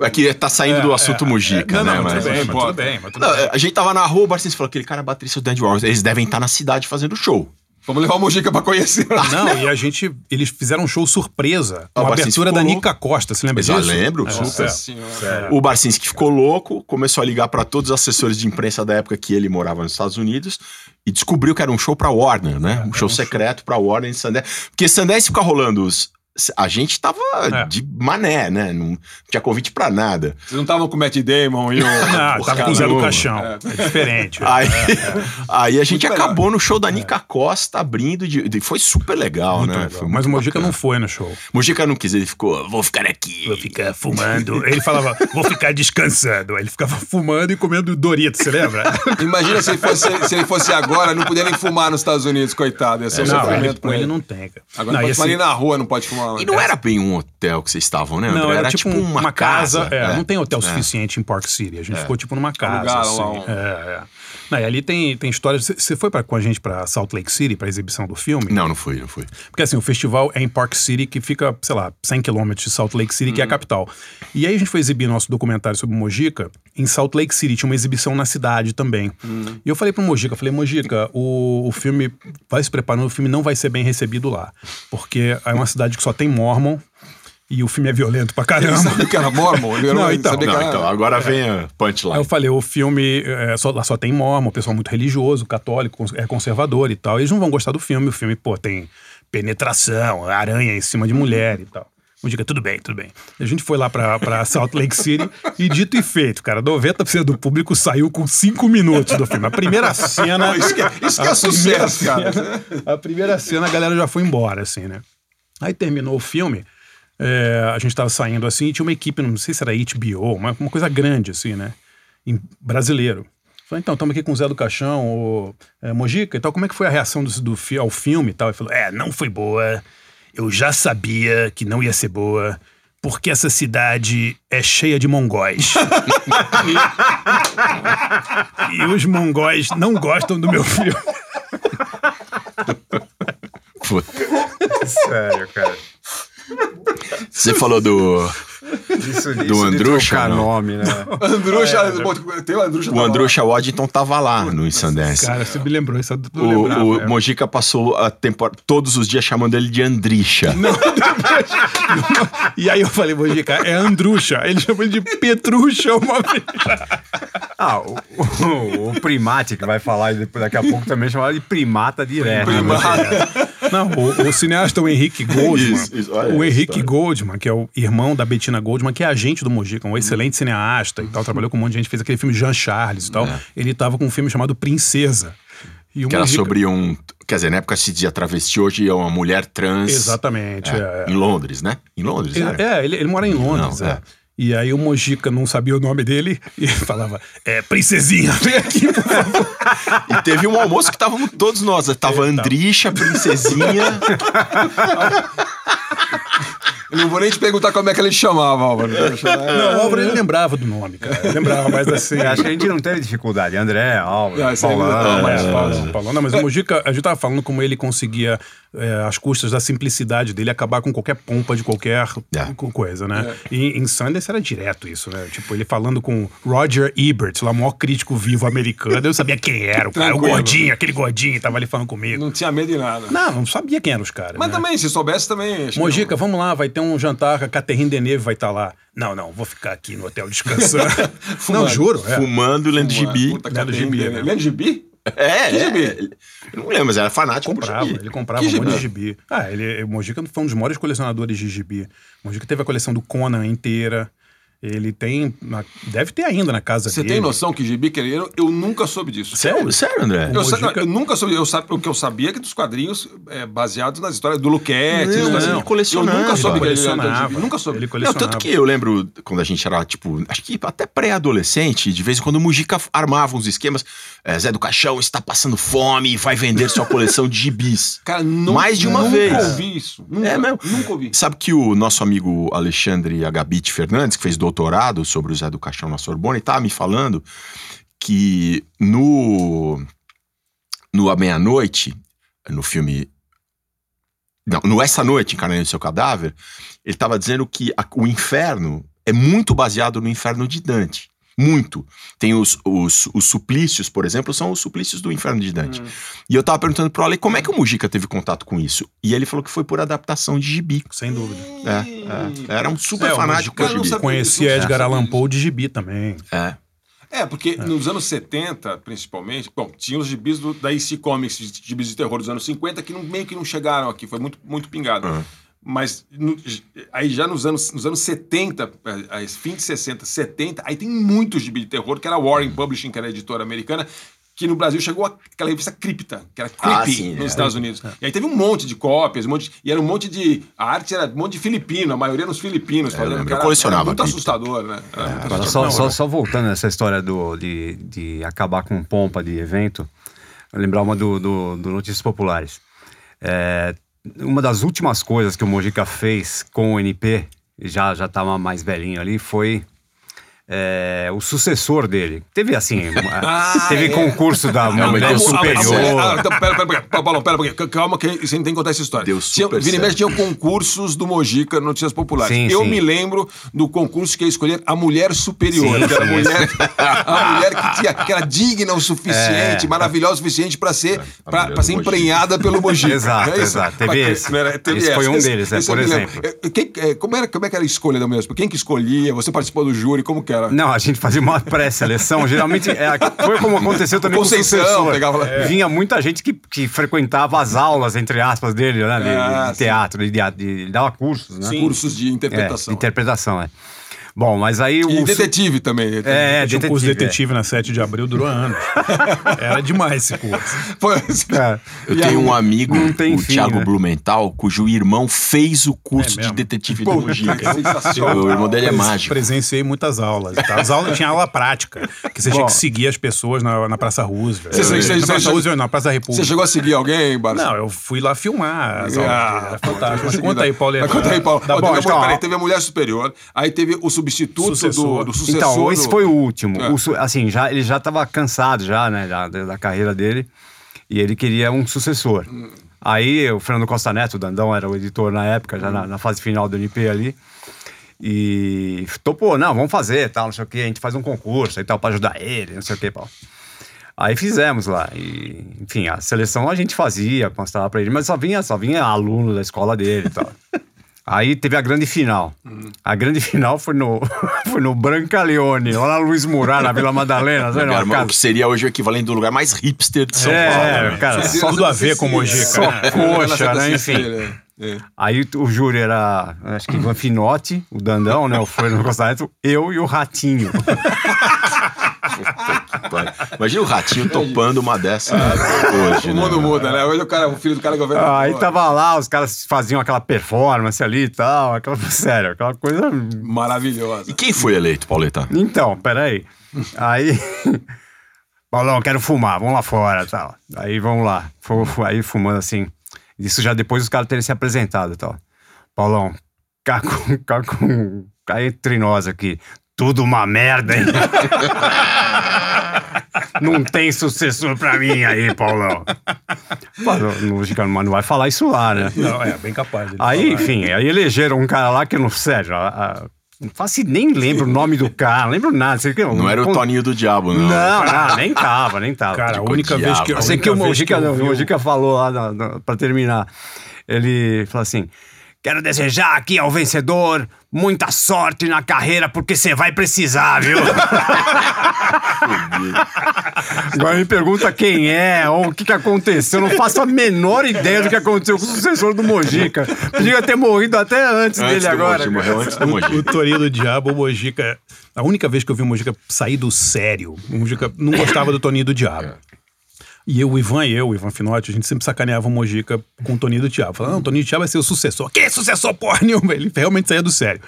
Aqui tá saindo do assunto Mujica, não, né? não, mas- tudo bem, mas importa. tudo bem, mas tudo Não, bem. a gente tava na rua, o Barcinski falou: aquele cara é baterista do Danny Warhols. Eles devem estar na cidade fazendo show. Vamos levar o Mojica pra conhecer. Não, e a gente. Eles fizeram um show surpresa. Ah, o Com a Barcinski abertura da Nica Costa. Você lembra Já disso? lembro, É, super. é. senhora. O Barcinski ficou louco, começou a ligar pra todos os assessores de imprensa da época que ele morava nos Estados Unidos e descobriu que era um show pra Warner, né? um show secreto pra Warner em Sundance. Porque Sundance fica rolando os. A gente tava É. de mané, né? Não tinha convite pra nada. Vocês não estavam com o Matt Damon e o. Não, o tava com o Zé do. Caixão. É, diferente. Aí, aí a gente Muito melhor. acabou no show da Nica Costa abrindo de, de- Foi super legal, Muito né? legal. Foi Mas o Mojica bacana. não foi no show. Mojica não quis, ele ficou, vou ficar aqui. Vou ficar fumando. Ele falava, vou ficar descansando. Aí ele ficava fumando e comendo Doritos, você lembra? Imagina se ele, fosse, se ele fosse agora, não podia nem fumar nos Estados Unidos, coitado. Ia ser um não, ele, sofrimento com pra ele ele. não tem, cara. Agora não, pode fumar assim- nem na rua, não pode fumar. E não era bem um hotel que vocês estavam, né, André? Não, era, tipo uma, casa. é, é. Não tem hotel suficiente em Park City. A gente ficou tipo numa casa. Assim. lá um- É, é. Não, e ali tem, tem histórias. Você- foi pra, com a gente pra Salt Lake City, pra exibição do filme? Não, não fui, não fui. Porque assim, o festival é em Park City, que fica, sei lá, 100 quilômetros de Salt Lake City, que é a capital. E aí a gente foi exibir nosso documentário sobre Mojica em Salt Lake City, tinha uma exibição na cidade também. E eu falei pro Mojica, falei, Mojica, o, o filme vai se preparando, o filme não vai ser bem recebido lá. Porque é uma cidade que só tem Mormon e o filme é violento pra Ele caramba. sabia que era mormon? Ele era Não, um- então. sabia que Não, era- então, agora vem a Aí punchline. eu falei, o filme é, só, lá só tem mormon, pessoal muito religioso, católico, é conservador e tal. Eles não vão gostar do filme. O filme, pô, tem penetração, aranha em cima de mulher e tal. Eu digo, tudo bem, tudo bem. A gente foi lá pra, pra Salt Lake City e dito e feito, cara, 90% do público saiu com 5 minutos do filme. A primeira cena... Isso que é- isso que é sucesso, cara. cena- a primeira cena, a galera já foi embora, assim, né? Aí terminou o filme, é, a gente tava saindo assim, e tinha uma equipe, não sei se era HBO, uma, uma coisa grande, assim, né? Em- brasileiro. Falei, então, estamos aqui com o Zé do Caixão, o é, Mojica e tal, como é que foi a reação do, do, ao filme e tal? Ele falou, é, não foi boa, eu já sabia que não ia ser boa, porque essa cidade é cheia de mongóis. e, e os mongóis não gostam do meu filme. Puta. Sério, cara. Você falou do. Isso, Do isso de Andrucha, não? nome, né? Andrucha, bom, tem o Andrucha O tava lá. Andrusha Waddington tava lá no Sundance. Cara, você me lembrou, isso eu O, lembrava, o é. Mojica passou a temporada todos os dias chamando ele de Andricha. E aí eu falei, Mojica, é Andrucha. Ele chamou ele de Petrucha uma vez. Ah, o, o- o primate que vai falar daqui a pouco também chamado de primata direto. né? Não, o, o cineasta o Henrique Goldman. Isso, isso, o Henrique história. Goldman, que é o irmão da Bettina Goldman, que é agente do Mojica, um excelente cineasta e tal, trabalhou com um monte de gente, fez aquele filme Jean Charles e tal. Ele tava com um filme chamado Princesa. E É. Que era Mojica- sobre um. Quer dizer, na época se dizia travesti, hoje é uma mulher trans. Exatamente. É, é. Em Londres, né? Em Londres, Ele- era? É, ele, ele mora em Londres, Não, é. é. E aí o Mojica não sabia o nome dele e falava, é, princesinha, vem aqui, por favor. E teve um almoço que estávamos todos nós. Tava Andricha, Princesinha. Eu não vou nem te perguntar como é que ele chamava, Álvaro. Não, o Álvaro ele lembrava do nome, cara. Ele lembrava, mas assim... Acho que a gente não teve dificuldade. André, Álvaro, Ah, não- Paulão. É, Paulo, Paulo. Não, mas o Mojica, a gente tava falando como ele conseguia, é, às custas da simplicidade dele, acabar com qualquer pompa de qualquer É. co- coisa, né? E em Sundance era direto isso, né? Tipo, ele falando com Roger Ebert, lá, o maior crítico vivo americano. Eu sabia quem era, o cara, o gordinho, aquele gordinho, tava ali falando comigo. Não tinha medo de nada. Não, não sabia quem eram os caras. Mas né? também, se soubesse também. Mojica, vamos lá, vai ter um jantar, a Catherine Deneuve vai estar lá. Não, não, vou ficar aqui no hotel descansando. não, juro. É. Fumando, lendo não. gibi. Lendo gibi, né? Lendo gibi? É, Que é. gibi? Eu não lembro, mas era fanático comprava, gibi. ele comprava Que um monte de gibi? gibi. Ah, ele, o Mojica foi um dos maiores colecionadores de gibi. O Mojica teve a coleção do Conan inteira. Ele tem. na- deve ter ainda na casa Você dele. tem noção que gibi era? Eu nunca soube disso. Sério, sério, André? Eu, sa- Mojica- eu nunca soube, eu sa- o que eu sabia é que dos quadrinhos é, baseados nas histórias do Luquete. Não, histórias- ele eu colecionava. nunca soube que ele colecionava. Nunca soube. Ele Não, colecionava. tanto que eu lembro quando a gente era, tipo, acho que até pré-adolescente, de vez em quando o Mujica armava uns esquemas. é, Zé do Caixão está passando fome e vai vender sua coleção de gibis. Cara, Mais de uma nunca vez. ouvi isso. Nunca, É mesmo? Nunca ouvi. Sabe que o nosso amigo Alexandre Agabite Fernandes, que fez doutorado sobre o Zé do Caixão na Sorbonne, estava me falando que no. No A Meia-Noite, no filme. Não, no Essa Noite, Encarnando Seu Cadáver, ele estava dizendo que a- o inferno é muito baseado no inferno de Dante. Muito. Tem os, os, os suplícios, por exemplo, são os suplícios do inferno de Dante. E eu tava perguntando pro Ale como é que o Mujica teve contato com isso. E ele falou que foi por adaptação de gibi. Sem dúvida. É, é. Era um super É, fanático por gibi. Conhecia Edgar é. Allan Poe de gibi também. É. É, porque nos anos 70, principalmente, bom, tinha os gibis do, da EC Comics, gibis de terror dos anos 50, que não- meio que não chegaram aqui, foi muito, muito pingado. Uhum. Mas no- aí já nos anos, nos anos 70, eh, aí, fim de 60, 70, aí tem muitos de terror, que era a Warren Publishing, que era a editora americana, que no Brasil chegou aquela revista Cripta, que era Ah, Creepy sim, nos é. Estados Unidos. E aí teve um monte de cópias, um monte de- e era um monte de. A arte era um monte de filipino, a maioria nos filipinos, fazendo que eu era, colecionava era muito assustador, né? Era muito Agora, assustador. só, só, só voltando nessa história do, de, de acabar com pompa de evento, eu lembrar uma do, do, do Notícias Populares. É, uma das últimas coisas que o Mojica fez com o NP, já já estava mais velhinho ali, foi é, o sucessor dele. Teve assim, uma- Ah, teve é. concurso da mulher deu superior. super Ah, então, pera, pera, pera, Paulão, pera, pera, calma que você tem que contar essa história. Deu Tinha, super certo. tinha concursos do Mojica no Notícias Populares. Sim, Eu sim. me lembro do concurso que ia escolher a mulher superior, Sim, que era a mulher, a mulher que, tinha, que era digna o suficiente, É. maravilhosa o suficiente para ser, pra, pra ser emprenhada pelo Mojica. Exato, Não é isso? exato. Teve Mas, esse. não era- teve Esse foi um deles, é, eu por lembro. exemplo. Eh, quem- como, era, como é que era a escolha da mulher? Quem que escolhia? Você participou do júri? Como que era? Não, a gente fazia uma pré-seleção. Geralmente é, foi como aconteceu também Conceição, com o pegava. É. Vinha muita gente que, que frequentava as aulas, entre aspas, dele, né? De, Ah, de teatro, de, de, de- ele dava cursos, né? Cursos de É, interpretação. interpretação, é. Bom, mas aí o. E detetive também. É, Tinha um curso de detetive. detetive na 7 de abril, durou anos. Era demais esse curso. Foi- é. Eu E tenho aí, um amigo, o fim, Thiago né? Blumenthal, cujo irmão fez o curso É de detetive do Pô, Mujica. sensacional. O irmão dele é mágico. Presenciei muitas aulas. Tá? As aulas tinha aula prática, que você tinha Bom. que seguir as pessoas na, na Praça Roosevelt. Você- você- na você- Praça Roosevelt, não, na Praça República. Você chegou a seguir alguém, Barça? Não, eu fui lá filmar as aulas. Ah, pô, fantástico. Conta aí, Paulo. Mas Conta aí, Paulo. Peraí, teve a mulher superior, aí teve o substituto Sucessor. do, do sucessor. Então, esse foi o último. É. O assim, já, ele já estava cansado já, né, da, da carreira dele. E ele queria um sucessor. Aí o Fernando Costa Neto, o Dandão, era o editor na época, já na, na fase final do NP ali. E topou, não, vamos fazer, tal, não sei o quê. A gente faz um concurso e tal, pra ajudar ele, não sei o quê, pau. Aí fizemos lá. E, enfim, a seleção a gente fazia, mostrava pra ele, mas só vinha, só vinha aluno da escola dele e tal. Aí teve a grande final. A grande final foi no, foi no Brancaleone, lá na Luiz Murar, na Vila Madalena, sabe? Lugar, Numa o casa. que seria hoje o equivalente do lugar mais hipster de São Paulo. É, né? cara, só Tudo a ver com o Mojica. Só né? coxa, né? Enfim. Cecília, é. Aí o júri era, acho que Ivan Finotti, o Dandão, né? O Fernando Costa Neto, eu e o Ratinho. Imagina o ratinho topando uma dessa hoje. O né? mundo muda, né? Hoje o, cara, o filho do cara é governador. Aí tava lá, os caras faziam aquela performance ali e tal, aquela, sério, aquela coisa Maravilhosa. E quem foi eleito, Pauleta? Então, peraí. Aí. Paulão, quero fumar, vamos lá fora tal. Aí vamos lá. Aí fumando assim. Isso já depois os caras terem se apresentado e tal. Paulão, cá com, cá com. Cá entre nós aqui. Tudo uma merda, hein? Não tem sucessor pra mim aí, Paulão. Lógica, mas não vai falar isso lá, né? Não, é, bem capaz. de Aí, falar. enfim, aí elegeram um cara lá que eu não sério, a- a- não faço nem lembro o nome do cara, não lembro nada. Sei que, Não era o Toninho do Diabo, não. Não, não, nem tava, nem tava. Cara, a única vez que Eu sei que o Mojica falou lá na- na- pra terminar. Ele falou assim: Quero desejar aqui ao vencedor muita sorte na carreira, porque você vai precisar, viu? Agora me pergunta quem é, ou o que, que aconteceu. Eu não faço a menor ideia do que aconteceu com o sucessor do Mojica. Podia ter morrido até antes, Antes dele do agora. Mogi, morreu antes do O Mogi. Torinho do Diabo, o Mojica. A única vez que eu vi o Mojica sair do sério, o Mojica não gostava do Toninho do Diabo. E eu, o Ivan e eu, o Ivan Finotti, a gente sempre sacaneava o Mojica com o Toninho do Diabo. Falando, não, o Toninho do Diabo vai ser o sucessor. Que sucessor, porra nenhuma? Ele realmente saía do sério.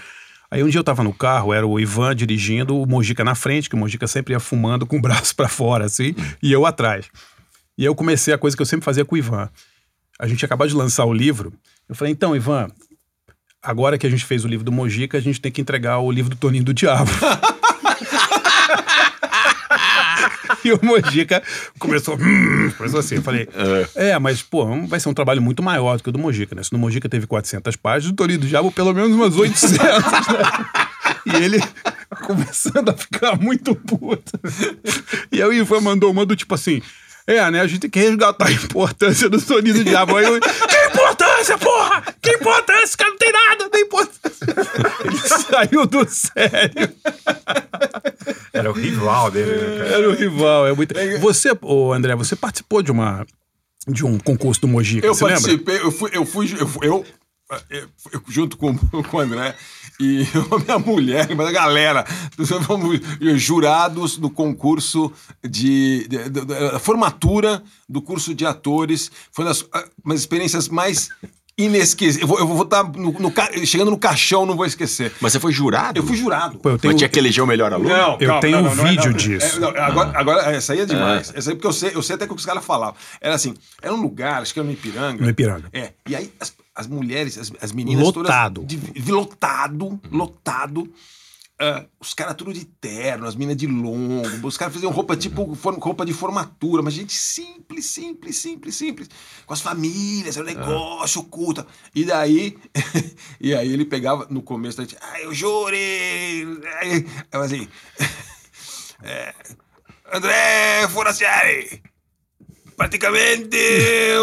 Aí um dia eu tava no carro, era o Ivan dirigindo, o Mojica na frente, que o Mojica sempre ia fumando com o braço pra fora, assim, e eu atrás. E eu comecei a coisa que eu sempre fazia com o Ivan. A gente acabou de lançar o livro. Eu falei, então, Ivan, agora que a gente fez o livro do Mojica, a gente tem que entregar o livro do Toninho do Diabo. E o Mojica começou, hum, começou assim. Eu falei, é. mas, pô, vai ser um trabalho muito maior do que o do Mojica, né? Se no Mojica teve 400 páginas, o Tori do Diabo pelo menos umas 800, né? E ele começando a ficar muito puto. E aí o Ivan mandou uma do tipo assim. É, né? A gente tem que resgatar a importância do Tori do Diabo. Aí eu, que importância, porra? Que importância? Esse cara não tem nada, não tem importância. Ele saiu do sério. Era o rival dele, né, cara? Era o rival. É muito... Você, ô André, você participou de uma de um concurso do Mojica, Eu você lembra? participei, eu fui, eu fui, eu, fui- eu, eu- eu junto com, com o André e a minha mulher, mas a galera, nós fomos jurados no concurso de, de- de- da formatura do curso de atores. Foi uma das ah, umas experiências mais inesquecíveis. Eu vou, eu vou estar no, no ca- chegando no caixão, não vou esquecer. Mas você foi jurado? Eu fui jurado. Pô, eu tenho, Mas tinha que eleger o melhor aluno? Não, Eu calma, tenho não, um não, é- vídeo não, disso. é, não, agora, agora, essa aí é demais. Essa aí, porque eu sei, eu sei até que os caras falavam. Era assim, era um lugar, acho que era no Ipiranga. No Ipiranga. É. E aí as, as mulheres, as, as meninas Lotado. todas. De, de- lotado, lotado. Ah, os caras tudo de terno, as meninas de longo, os caras faziam roupa tipo roupa de formatura, mas gente simples, simples, simples, simples, com as famílias, era um negócio oculto. E daí, e aí ele pegava no começo, a gente, ah, eu jurei, aí, assim, é, André Foraciari, praticamente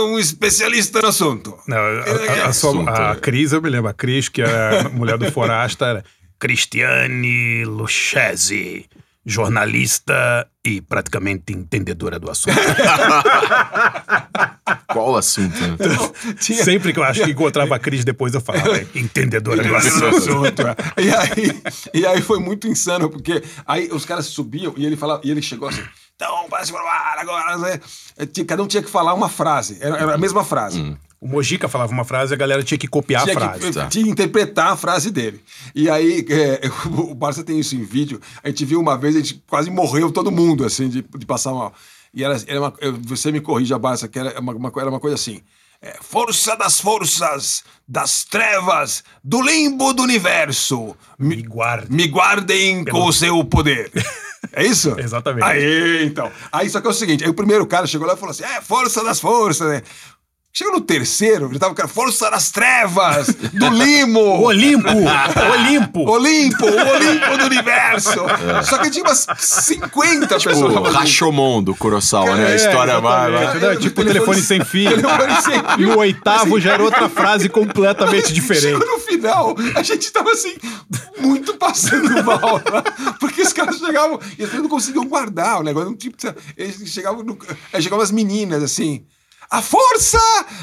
um especialista no assunto. Não, a, a- a sua- a Cris, eu me lembro, a Cris, que é a mulher do Forasta, era Cristiane Lucchesi, jornalista e praticamente entendedora do assunto. Qual o assunto? né? Sempre que eu acho que encontrava a Cris depois, eu falava, "É, entendedora do assunto. assunto. é. E aí, e aí foi muito insano, porque aí os caras subiam e ele falava, e ele chegou assim. Então, para se formar agora. Tinha- Cada um tinha que falar uma frase. Era, era a mesma frase. O Mojica falava uma frase e a galera tinha que copiar tinha a frase. que tá. tinha que interpretar a frase dele. E aí, é, o Barça tem isso em vídeo. A gente viu uma vez, a gente quase morreu todo mundo, assim, de, de passar mal. E era, era uma, você me corrija, Barça, que era uma, uma, era uma coisa assim. é, força das forças, das trevas, do limbo do universo. Me guarde. Me guardem com o seu poder. É isso? Exatamente. Aí, então. Aí, só que é o seguinte: aí o primeiro cara chegou lá e falou assim: é, força das forças, né? Chegou no terceiro, já tava o cara, força das trevas, do limo. Olimpo! Olimpo! Olimpo, o Olimpo do universo. Só que tinha umas 50 pessoas. O fazendo isso. Rashomon do Kurosawa, né? A É, história vai. Né? Tipo telefone sem fio. Telefone sem fio. No oitavo já era outra frase completamente diferente. Chegou no final, a gente tava assim, muito passando mal, né? porque os caras chegavam e eles não conseguiam guardar o negócio. Não, tipo, eles chegavam, no, chegavam as meninas assim. A força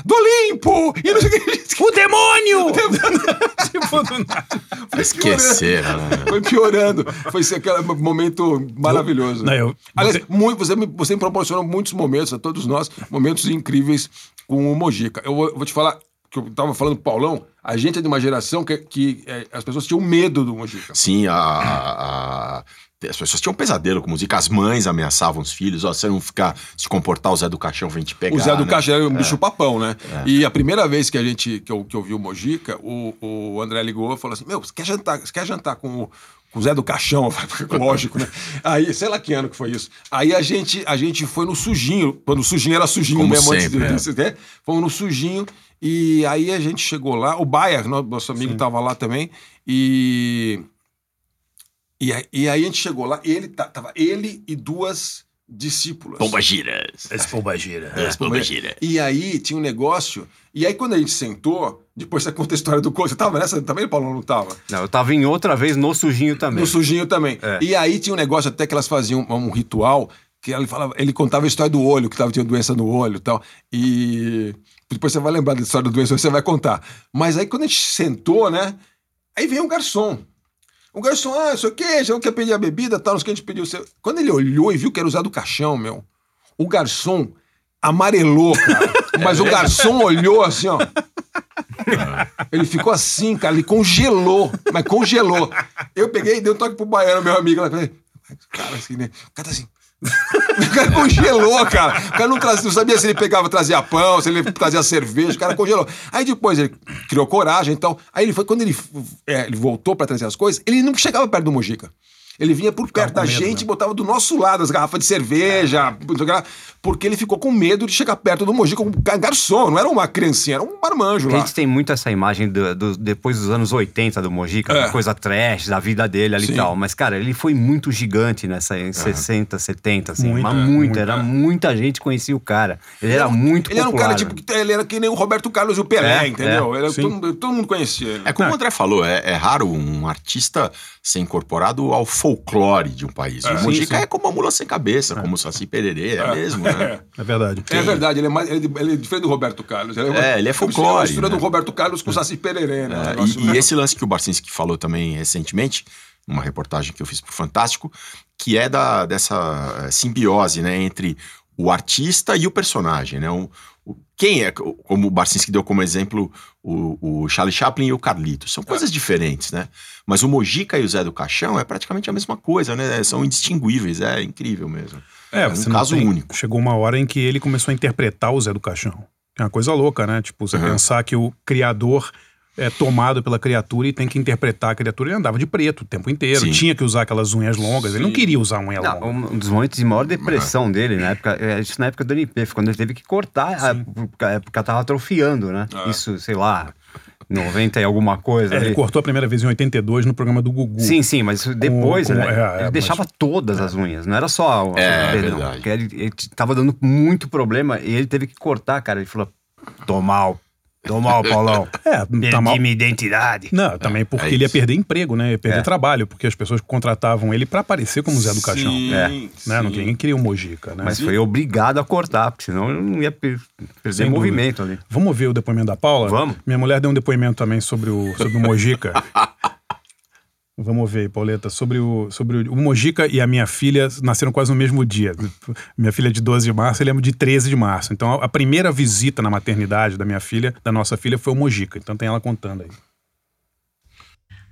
do Olimpo! E não sei o que. O demônio! tipo, do nada. Foi Esqueceram, né? Foi piorando. Foi esse aquele momento maravilhoso. Não, eu- Aliás, você- muito, você, me, você me proporcionou muitos momentos, a todos nós, momentos incríveis com o Mojica. Eu vou, vou te falar, que eu tava falando Paulão, a gente é de uma geração que, que é, as pessoas tinham medo do Mojica. Sim, a, a- as pessoas tinham um pesadelo com música. As mães ameaçavam os filhos. Ó, se você não ficar, se comportar, o Zé do Caixão vem te pegar. O Zé do né? Caixa era um bicho papão, né? E a primeira vez que a gente que eu, que eu vi o Mojica, o, o André ligou e falou assim: Meu, você quer jantar, você quer jantar com o, com o Zé do Caixão? Lógico, né? Aí, sei lá que ano que foi isso. Aí a gente, a gente foi no sujinho, quando o sujinho era sujinho Como mesmo sempre, é. antes de, né? Fomos no sujinho. E aí a gente chegou lá, o Bayer, no- nosso amigo, tava lá também, e. E, aí- e aí a gente chegou lá, ele ta- tava ele e duas discípulas. Pomba giras. Esse pombagira. As pomba gira. E aí tinha um negócio. E aí, quando a gente sentou, depois você conta a história do coisa. Você tava nessa também, Paulo? Não tava? Não, eu tava em outra vez no sujinho também. No sujinho também. É. E aí tinha um negócio até que elas faziam um, um ritual que ele falava, ele contava a história do olho, que tava tinha doença no olho e tal. E depois você vai lembrar da história da doença, você vai contar. Mas aí quando a gente sentou, né? Aí veio um garçom. O garçom, ah, isso aqui, já não quer pedir a bebida, tal, não sei o que a gente pediu. Seu... Quando ele olhou e viu que era usado o caixão, meu, o garçom amarelou, cara. Mas o garçom olhou assim, ó. Ele ficou assim, cara, ele congelou, mas congelou. Eu peguei e dei um toque pro baiano, meu amigo, lá, falei, cara, assim, né? O cara tá assim. O cara congelou, cara. O cara não, trazia, não sabia se ele pegava, trazia pão, se ele trazia cerveja, o cara congelou. Aí depois ele criou coragem e tal. Aí ele foi, quando ele, é, ele voltou pra trazer as coisas, ele não chegava perto do Mojica. Ele vinha por perto da medo, gente né? e botava do nosso lado as garrafas de cerveja, porque ele ficou com medo de chegar perto do Mogi como garçom, não era uma criancinha, era um marmanjo A lá. gente tem muito essa imagem do, do- depois dos anos 80 do Mojica, É. coisa trash, da vida dele ali Sim. e tal. Mas, cara, ele foi muito gigante nessa em 60, 70, assim. Muito, mas é, muito, era é. muita gente conhecia o cara. Ele era muito Ele era um popular. cara tipo, que- ele era que nem o Roberto Carlos e o Pelé, É, entendeu? é, era- todo, mundo- todo mundo conhecia ele. É como o André falou, é, é raro um artista ser incorporado ao folclore de um país. o Mojica sim, sim. é como a mula sem cabeça, como o Saci Pererê, é, mesmo, né? É verdade. É verdade, ele é, mais, ele, ele é diferente do Roberto Carlos. Ele uma- É, ele é uma folclore, Uma mistura né? do Roberto Carlos com o Saci Pererê, né? É, negócio, e, né? e esse lance que o Barcinski falou também recentemente, numa reportagem que eu fiz pro Fantástico, que é da, dessa eh, simbiose né, entre o artista e o personagem. Né? O- quem é, como o Barcinski deu como exemplo, o, o Charlie Chaplin e o Carlitos. São coisas diferentes, né? Mas o Mojica e o Zé do Caixão é praticamente a mesma coisa, né? São indistinguíveis, é incrível mesmo. É, um você não caso tem- único. Chegou uma hora em que ele começou a interpretar o Zé do Caixão. É uma coisa louca, né? Tipo, você Uhum. pensar que o criador é tomado pela criatura e tem que interpretar a criatura. Ele andava de preto o tempo inteiro, Sim. tinha que usar aquelas unhas longas. Ele não queria usar unha Não, longa. um dos momentos de maior depressão dele, na época, é, isso na época do NP, foi quando ele teve que cortar, a, porque a época tava atrofiando, né? Isso, sei lá, 90 e alguma coisa. É, ele cortou a primeira vez em 82 no programa do Gugu. Sim, sim, mas depois com- né, é, é, ele deixava todas as unhas, não era só o É, porque ele, ele tava dando muito problema e ele teve que cortar, cara. Ele falou: tô mal, tô mal, Paulão. É, Perdi tá mal. minha identidade. Não, também porque é ele ia perder emprego, né? Ia perder É. trabalho, porque as pessoas contratavam ele pra aparecer como Zé do Caixão. Sim, É. Né? sim. Ninguém queria o Mojica, né? Mas foi obrigado a cortar, porque senão não ia per- perder Sem dúvida. movimento ali. Vamos ver o depoimento da Paula? Vamos. Minha mulher deu um depoimento também sobre o, sobre o Mojica. Vamos ver, Pauleta, sobre o, sobre o, o Mojica e a minha filha nasceram quase no mesmo dia. Minha filha é de 12 de março, ele é de 13 de março. Então a primeira visita na maternidade da minha filha, da nossa filha, foi o Mojica. Então tem ela contando aí.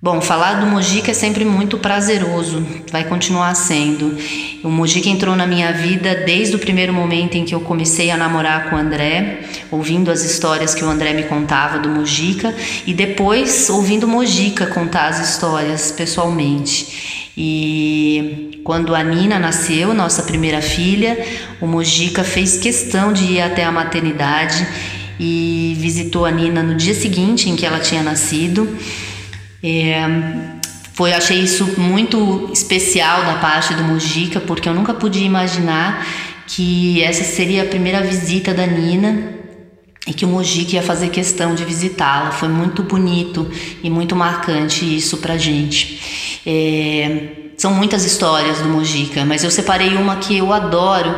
Bom, falar do Mojica é sempre muito prazeroso, vai continuar sendo. O Mojica entrou na minha vida desde o primeiro momento em que eu comecei a namorar com o André, ouvindo as histórias que o André me contava do Mojica e depois ouvindo o Mojica contar as histórias pessoalmente. E quando a Nina nasceu, nossa primeira filha, o Mojica fez questão de ir até a maternidade e visitou a Nina no dia seguinte em que ela tinha nascido. É, foi, achei isso muito especial da parte do Mujica, porque eu nunca podia imaginar que essa seria a primeira visita da Nina e que o Mujica ia fazer questão de visitá-la. Foi muito bonito e muito marcante isso pra gente. É, são muitas histórias do Mujica, mas eu separei uma que eu adoro,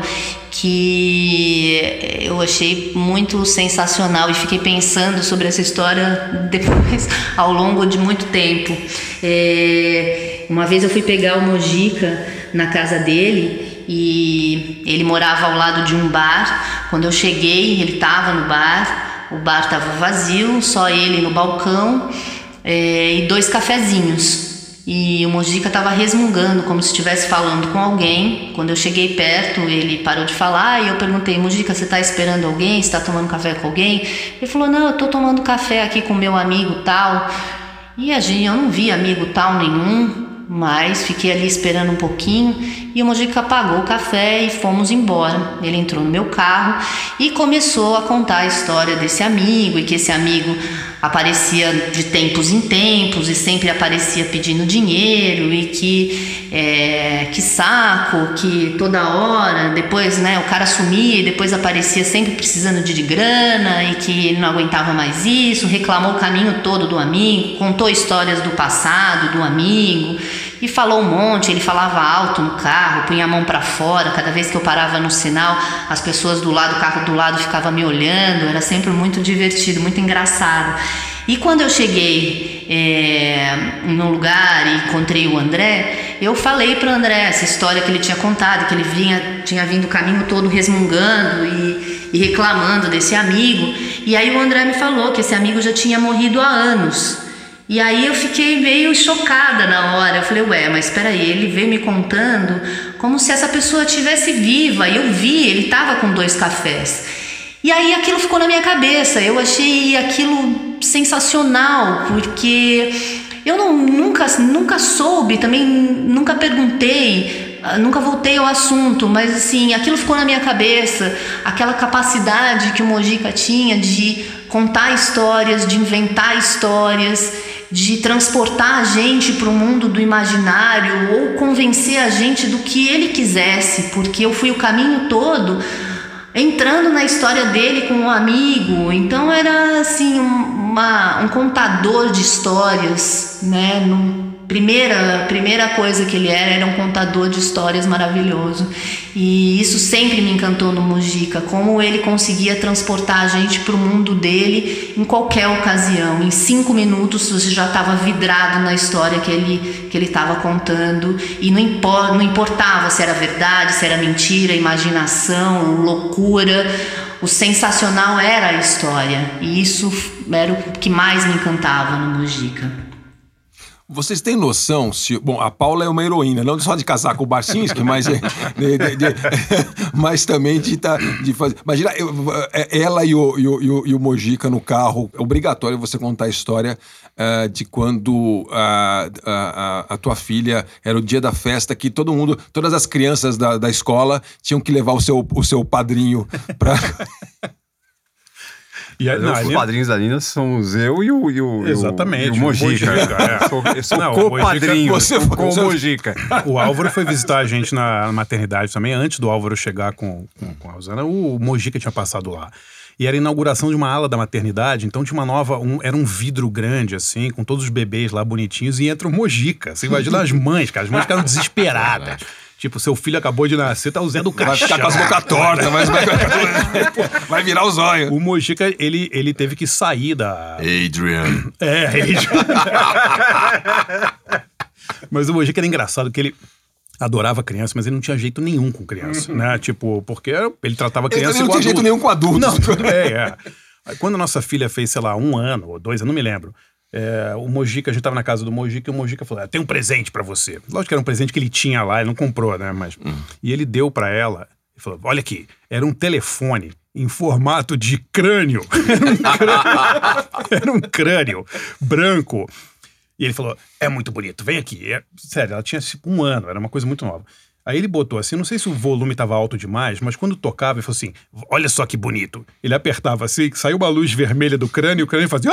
que eu achei muito sensacional e fiquei pensando sobre essa história depois, ao longo de muito tempo. É, uma vez eu fui pegar o Mojica na casa dele e ele morava ao lado de um bar. Quando eu cheguei, ele estava no bar, o bar estava vazio, só ele no balcão é, e dois cafezinhos. E o Mojica estava resmungando, como se estivesse falando com alguém. Quando eu cheguei perto, ele parou de falar e eu perguntei: Mojica, você está esperando alguém? Está tomando café com alguém? Ele falou: Não, eu estou tomando café aqui com meu amigo tal. E a gente, eu não vi amigo tal nenhum, mas fiquei ali esperando um pouquinho e o Mojica pagou o café e fomos embora. Ele entrou no meu carro e começou a contar a história desse amigo e que esse amigo aparecia de tempos em tempos e sempre aparecia pedindo dinheiro e que é, que saco, que toda hora, depois né, o cara sumia e depois aparecia sempre precisando de grana e que ele não aguentava mais isso, reclamou o caminho todo do amigo, contou histórias do passado do amigo e falou um monte, ele falava alto no carro, punha a mão para fora, cada vez que eu parava no sinal, as pessoas do lado, o carro do lado ficava me olhando, era sempre muito divertido, muito engraçado. E quando eu cheguei é, no lugar e encontrei o André, eu falei para o André essa história que ele tinha contado, que ele vinha, tinha vindo o caminho todo resmungando e, e reclamando desse amigo. E aí o André me falou que esse amigo já tinha morrido há anos. E aí eu fiquei meio chocada na hora. Eu falei, ué, mas espera aí, ele veio me contando como se essa pessoa estivesse viva. E eu vi, ele estava com dois cafés. E aí aquilo ficou na minha cabeça. Eu achei aquilo sensacional, porque Eu não, nunca, nunca soube, também nunca perguntei, ah, nunca voltei ao assunto, mas assim, aquilo ficou na minha cabeça, aquela capacidade que o Mojica tinha de contar histórias, de inventar histórias, de transportar a gente para o mundo do imaginário ou convencer a gente do que ele quisesse, porque eu fui o caminho todo entrando na história dele com um amigo. Então era assim uma, um contador de histórias, né? No, primeira primeira coisa que ele era era um contador de histórias maravilhoso. E isso sempre me encantou no Mujica como ele conseguia transportar a gente para o mundo dele em qualquer ocasião. Em cinco minutos você já estava vidrado na história que ele que ele estava contando. E não, não importava se era verdade se era mentira imaginação loucura. O sensacional era a história. E isso era o que mais me encantava no Mujica vocês têm noção se. Bom, a Paula é uma heroína, não só de casar com o Barcinski, mas, de, de, de, mas também de, tá, de fazer. Imagina, eu, é, ela e o, e, o, e o Mojica no carro. É obrigatório você contar a história uh, de quando uh, uh, a tua filha era o dia da festa, que todo mundo, todas as crianças da, da escola tinham que levar o seu, o seu padrinho para. E aí, não, os padrinhos da Nina somos eu e o, e o, Exatamente, e o, e o Mojica. Mojica é. Eu sou, eu sou co-padrinho Você com o Mojica. O Álvaro foi visitar a gente na maternidade também, antes do Álvaro chegar com, com, com a Rosana. O Mojica tinha passado lá. E era a inauguração de uma ala da maternidade, então tinha uma nova. Um, era um vidro grande, assim, com todos os bebês lá bonitinhos, e entra o Mojica. Você imagina as mães, cara. As mães ficaram desesperadas. Tipo, seu filho acabou de nascer, tá usando o caixão. Vai ficar com as boca torta, vai, vai, virar o zóio. O Mojica, ele, ele teve que sair da... Adrian. É, Adrian. mas o Mojica era engraçado, porque ele adorava criança, mas ele não tinha jeito nenhum com criança, né? Tipo, porque ele tratava criança ele não tinha jeito nenhum com adultos. Não, tudo bem, é. Quando a nossa filha fez, sei lá, um ano ou dois, eu não me lembro. É, o Mojica, a gente tava na casa do Mojica e o Mojica falou: ah, tem um presente para você. Lógico que era um presente que ele tinha lá, ele não comprou, né? Mas, hum. E ele deu para ela e falou: olha aqui, era um telefone em formato de crânio. era, um crânio era um crânio branco. E ele falou: é muito bonito, vem aqui. É, sério, ela tinha tipo, um ano, era uma coisa muito nova. Aí ele botou assim, não sei se o volume estava alto demais, mas quando tocava, ele falou assim: olha só que bonito. Ele apertava assim, saiu uma luz vermelha do crânio e o crânio fazia.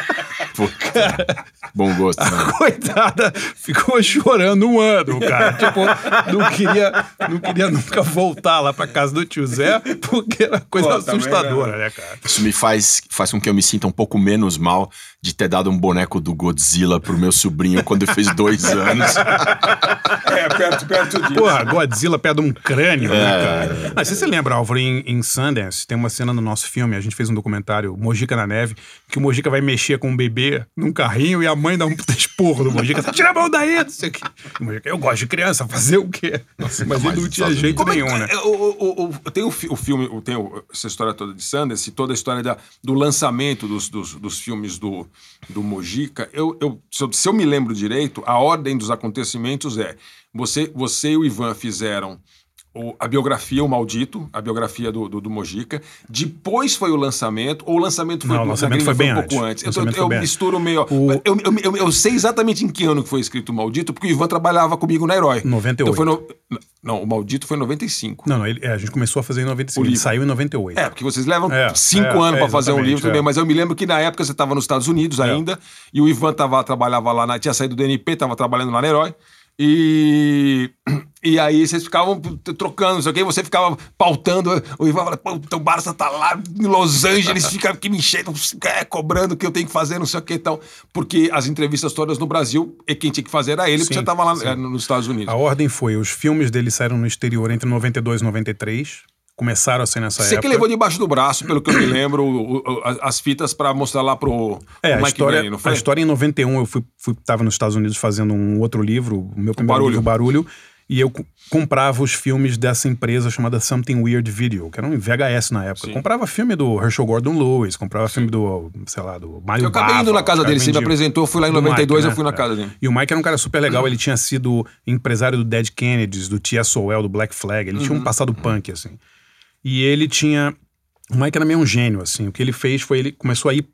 Cara, Bom gosto, né? A coitada ficou chorando um ano, cara. Tipo, não queria, não queria nunca voltar lá pra casa do tio Zé, porque era coisa Pô, assustadora, né, cara? Isso me faz, faz com que eu me sinta um pouco menos mal de ter dado um boneco do Godzilla pro meu sobrinho quando ele fez dois anos. é, perto, perto disso. Porra, Godzilla perde um crânio, né, é. né, cara? Mas se você lembra, Álvaro, em, em Sundance, tem uma cena no nosso filme, a gente fez um documentário, Mojica na Neve, que o Mojica vai mexer com um bebê num carrinho e a mãe dá um puta esporro no Mojica. Tira a mão daí, não sei o quê. Mojica, eu gosto de criança, fazer o quê? Nossa, Mas ele não tinha jeito Como nenhum, é, né? O, o, o, tem o, o filme, tem essa história toda de Sundance, toda a história da, do lançamento dos, dos, dos filmes do, do Mojica. Eu, eu, se, eu, se eu me lembro direito, a ordem dos acontecimentos é: você, você e o Ivan fizeram o, a biografia O Maldito, a biografia do, do, do, Mojica. Depois foi o lançamento, ou o lançamento foi, Não, o lançamento foi, bem um pouco antes. antes. Eu, eu, eu misturo meio. O... Eu, eu, eu, sei exatamente em que ano que foi escrito O Maldito, porque o Ivan trabalhava comigo na Herói. 98. Então foi no... Não, o Maldito foi em 95. Não, não, ele, é, a gente começou a fazer em 95. Ele saiu em 98. É, porque vocês levam é, cinco é, anos para fazer um livro também, é. mas eu me lembro que na época você estava nos Estados Unidos é. ainda, e o Ivan tava, trabalhava lá, na, tinha saído do DNP, estava trabalhando lá na Herói. E, e aí vocês ficavam trocando, não sei o que, você ficava pautando. O Ivan fala, pô, o Barça tá lá em Los Angeles, fica aqui me enchendo, é, cobrando o que eu tenho que fazer, não sei o que então. Porque as entrevistas todas no Brasil, e quem tinha que fazer era ele, sim, porque você tava lá é, nos Estados Unidos. A ordem foi: os filmes dele saíram no exterior entre 92 e 93 começaar a ser nessa Você época. que levou debaixo do braço, pelo que eu me lembro, o, o, as fitas para mostrar lá pro, é, pro a história, não foi? A história em 91, eu fui, fui, tava nos Estados Unidos fazendo um outro livro, o meu primeiro Barulho. livro, Barulho, e eu comprava os filmes dessa empresa chamada Something Weird Video, que era um VHS na época. Comprava filme do Herschel Gordon Lewis, comprava Sim. filme do, sei lá, do Mario Eu acabei Bava, indo na casa dele, você me apresentou, fui lá em 92, Mike, né? eu fui na casa dele. E o Mike era um cara super legal, ele tinha sido empresário do Dead Kennedys, do TSOL, do Black Flag, ele uhum. tinha um uhum. passado punk, assim. E ele tinha. O Mike era meio um gênio, assim. O que ele fez foi ele começou a ir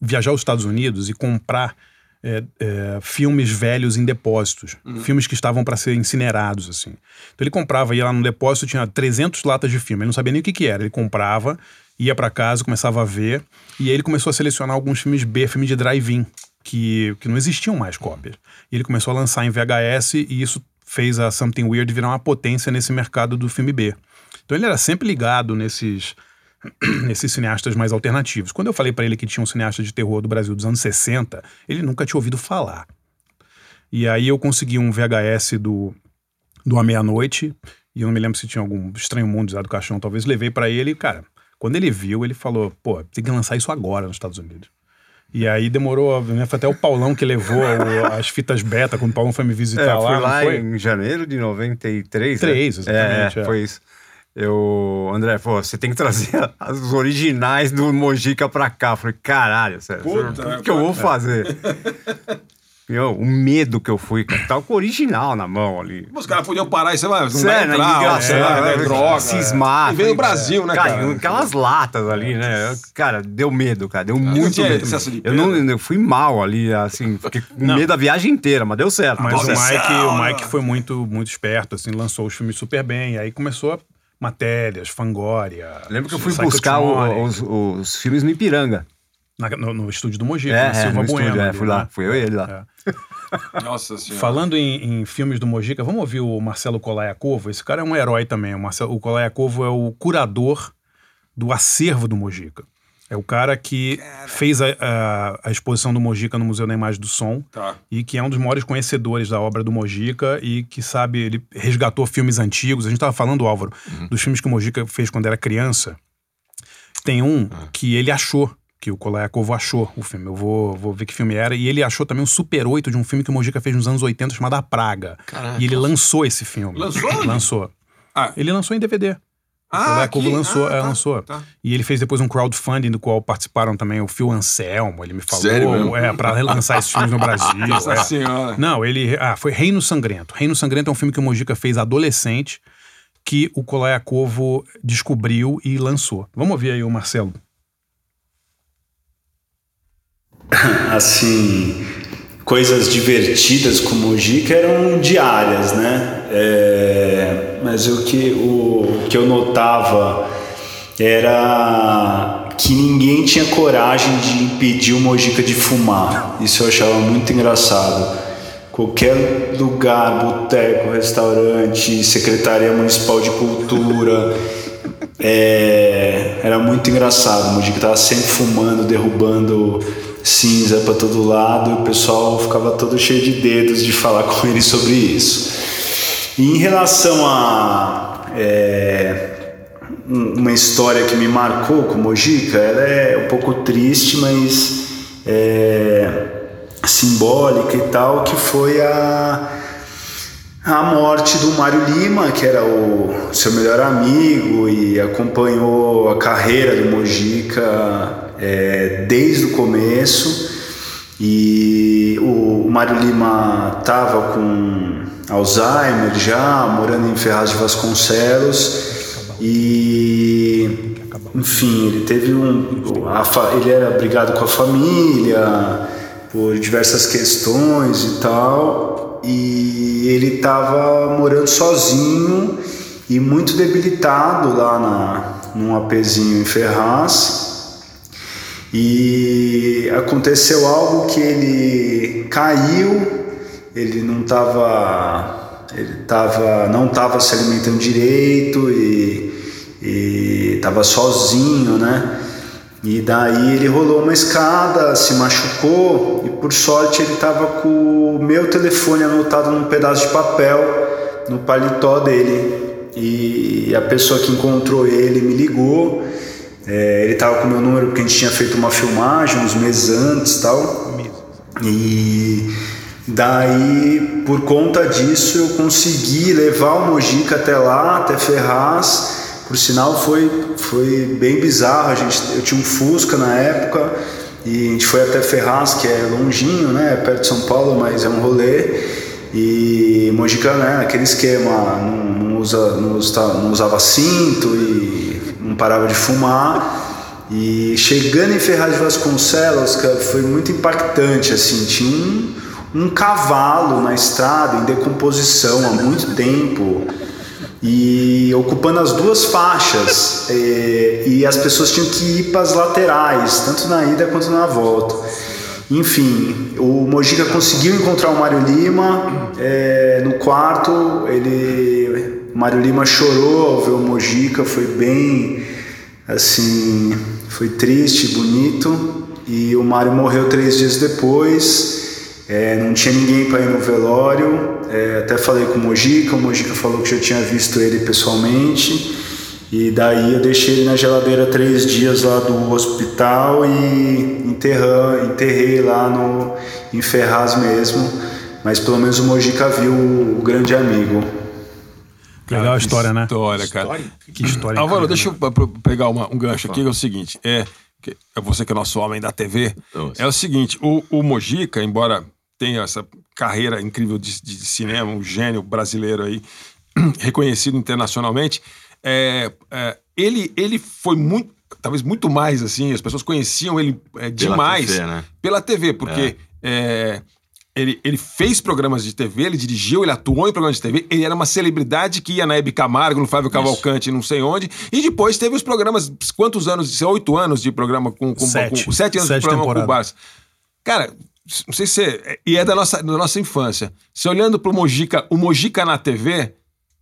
viajar aos Estados Unidos e comprar é, é, filmes velhos em depósitos, filmes que estavam para ser incinerados, assim. Então ele comprava, ia lá no depósito, tinha 300 latas de filme, ele não sabia nem o que que era, ele comprava, ia para casa, começava a ver, e aí ele começou a selecionar alguns filmes B, filme de drive-in, que, que não existiam mais cópias. E ele começou a lançar em VHS e isso fez a Something Weird virar uma potência nesse mercado do filme B. Então ele era sempre ligado nesses nesses cineastas mais alternativos. Quando eu falei para ele que tinha um cineasta de terror do Brasil dos anos 60, ele nunca tinha ouvido falar. E aí eu consegui um VHS do do A Meia-Noite, e eu não me lembro se tinha algum Estranho Mundo do Caixão, talvez levei para ele, e, cara, quando ele viu, ele falou, pô, tem que lançar isso agora nos Estados Unidos. E aí demorou, né, foi até o Paulão que levou o- as fitas beta, quando o Paulão foi me visitar É, lá, não lá foi? em janeiro de 93. Três, né? exatamente, É, é. foi isso. Eu, André, pô, você tem que trazer os originais do Mojica pra cá. Eu falei, caralho, sério, Puta, o que, que eu vou fazer? Meu, o medo que eu fui, cara, tava com o original na mão ali. Os caras podiam parar e você vai, não vai Sério, entrar, engraçado, sei lá, né? é, droga. Cismar. E veio do falei, Brasil, né, cara? cara? Aquelas latas ali, né? Cara, deu medo, cara. Deu muito medo. Eu, não, eu fui mal ali, assim, fiquei com Não. medo da viagem inteira, mas deu certo. Mas o. Mike, o Mike foi muito, muito esperto, assim, lançou os filmes super bem. Aí começou a- matérias, Fangoria. Lembro que eu fui buscar o- os, os filmes no Ipiranga. na- no, no estúdio do Mojica, É, na é, Silva no Bueno. estúdio, é, fui lá, né? fui eu e ele lá. Nossa senhora. Falando em, em filmes do Mojica, vamos ouvir o Marcelo Colaiacovo? Esse cara é um herói também. O, Marcelo, o Colaiacovo é o curador do acervo do Mojica. É o cara que fez a, a, a exposição do Mojica no Museu da Imagem do Som Tá. e que é um dos maiores conhecedores da obra do Mojica e que sabe, ele resgatou filmes antigos. A gente estava falando, Álvaro, dos filmes que o Mojica fez quando era criança. Tem um que ele achou, que o Kolaiakovo achou o filme. Eu vou, vou ver que filme era. E ele achou também um Super 8 de um filme que o Mojica fez nos anos 80 chamado A Praga. E ele lançou esse filme. Lançou? Lançou. Ah. Ele lançou em DVD. O Ah, Kolaiakovo aqui? lançou, Ah, é, tá, lançou. tá. E ele fez depois um crowdfunding do qual participaram também o Phil Anselmo, ele me falou. Sério mesmo? É, pra relançar esses filmes no Brasil. Nossa é. senhora. Não, ele. Ah, foi Reino Sangrento. Reino Sangrento é um filme que o Mojica fez adolescente, que o Kolaiakovo descobriu e lançou. Vamos ouvir aí o Marcelo. assim, coisas divertidas com o Mojica eram diárias, né? É, mas o que, o que eu notava era que ninguém tinha coragem de impedir o Mojica de fumar. Isso eu achava muito engraçado. Qualquer lugar, boteco, restaurante, secretaria municipal de cultura, é, era muito engraçado. O Mojica estava sempre fumando, derrubando cinza para todo lado e o pessoal ficava todo cheio de dedos de falar com ele sobre isso. E em relação a é, um- uma história que me marcou com Mojica, ela é um pouco triste, mas é, simbólica e tal, que foi a a morte do Mário Lima, que era o seu melhor amigo e acompanhou a carreira do Mojica é, desde o começo. E o Mário Lima estava com Alzheimer já, morando em Ferraz de Vasconcelos. E, enfim, ele teve um. a ele era brigado com a família por diversas questões e tal. E ele estava morando sozinho e muito debilitado lá na, num apezinho em Ferraz. E aconteceu algo que ele caiu, ele não estava ele tava, não estava se alimentando direito e estava sozinho, né? E daí ele rolou uma escada, se machucou e por sorte ele estava com o meu telefone anotado num pedaço de papel no paletó dele. E a pessoa que encontrou ele me ligou. É, ele estava com o meu número porque a gente tinha feito uma filmagem uns meses antes tal. E daí, por conta disso, eu consegui levar o Mojica até lá, até Ferraz. Por sinal, foi, foi bem bizarro. A gente, eu tinha um Fusca na época e a gente foi até Ferraz, que é longinho, né? É perto de São Paulo, mas é um rolê. E Mojica, né? Aquele esquema, não, não, usa, não, usa, não usava cinto e não parava de fumar. E chegando em Ferraz de Vasconcelos, cara, foi muito impactante, assim, tinha um, um cavalo na estrada em decomposição há muito tempo e ocupando as duas faixas eh, e as pessoas tinham que ir para as laterais, tanto na ida quanto na volta. Enfim, o Mojica conseguiu encontrar o Mário Lima eh, no quarto. Ele, o Mário Lima chorou ao ver o Mojica, foi bem assim, foi triste, bonito. E o Mário morreu três dias depois. É, não tinha ninguém para ir no velório. É, até falei com o Mojica, o Mojica falou que já tinha visto ele pessoalmente. E daí eu deixei ele na geladeira três dias lá do hospital e enterra, enterrei lá no, em Ferraz mesmo. Mas pelo menos o Mojica viu o grande amigo. Legal a história, né? História, cara. Que história. Álvaro, deixa eu p- pegar uma- um gancho aqui, que é o seguinte. É, que- é você que é nosso homem da TV. É o seguinte, o, o Mojica, embora tenha essa carreira incrível de, de cinema, um gênio brasileiro aí, reconhecido internacionalmente, é, é, ele, ele foi muito, talvez muito mais assim, as pessoas conheciam ele é, demais TV, né? pela TV, porque é, ele, ele fez programas de TV, ele dirigiu, ele atuou em programas de TV, ele era uma celebridade que ia na Hebe Camargo, no Flávio Cavalcante, não sei onde, e depois teve os programas, quantos anos, Isso é oito anos de programa com, com, Sete. com sete anos Sete de programa com o. Barça. Cara, não sei se é, e é da nossa, da nossa infância. Você olhando pro Mojica, o Mojica na TV,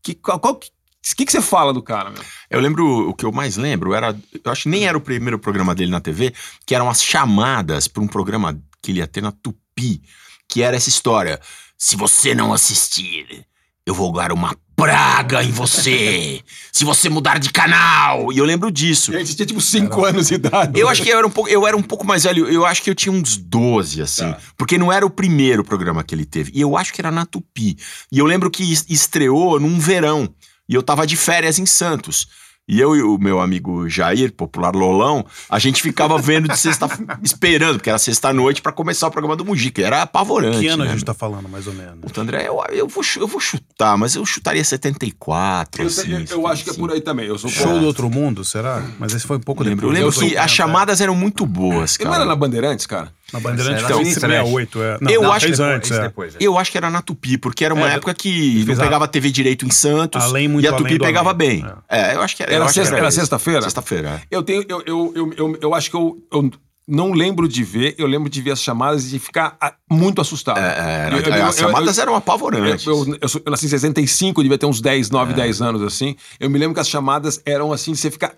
que, qual, qual, que, que, que você fala do cara, meu? Eu lembro, o que eu mais lembro era, eu acho que nem era o primeiro programa dele na TV, que eram as chamadas para um programa que ele ia ter na Tupi, que era essa história. Se você não assistir, eu vou dar uma praga em você. Se você mudar de canal. E eu lembro disso. A gente tinha tipo 5 anos de idade. Eu acho que eu era, um pouco, eu era um pouco mais velho. Eu acho que eu tinha uns 12, assim. Porque não era o primeiro programa que ele teve. E eu acho que era na Tupi. E eu lembro que es- estreou num verão. E eu tava de férias em Santos. E eu e o meu amigo Jair, popular Lolão, a gente ficava vendo de sexta... esperando, porque era sexta-noite pra começar o programa do Mujica. Era apavorante. Que ano né? a gente tá falando, mais ou menos? Puta, André, eu, eu, vou, eu vou chutar, mas eu chutaria 74, Eu, assim. eu- eu acho que é por aí também. Eu sou Show do Outro Mundo, será? Mas esse foi um pouco Lembro, eu lembro que as chamadas eram muito boas, Ele não cara. era na Bandeirantes, cara? Na Bandeirantes Então, foi em 68, é. Não, eu não, acho fez que antes, é. Eu acho que era na Tupi, porque era uma É, época que não pegava TV direito em Santos. Além, muito e a Tupi pegava além. bem. É. eu acho que era. Era sexta- era isso. sexta-feira? Sexta-feira. é. Eu tenho. Eu, eu, eu, eu, eu acho que eu, eu não lembro de ver, eu lembro de ver as chamadas e de ficar ah, muito assustado. É, era- Eu- eu- as eu- chamadas eu- eram apavorantes. Eu, eu, eu, sou- eu nasci em 65, devia ter uns 10, 9, 10 anos assim. Eu me lembro que as chamadas eram assim, de você ficar.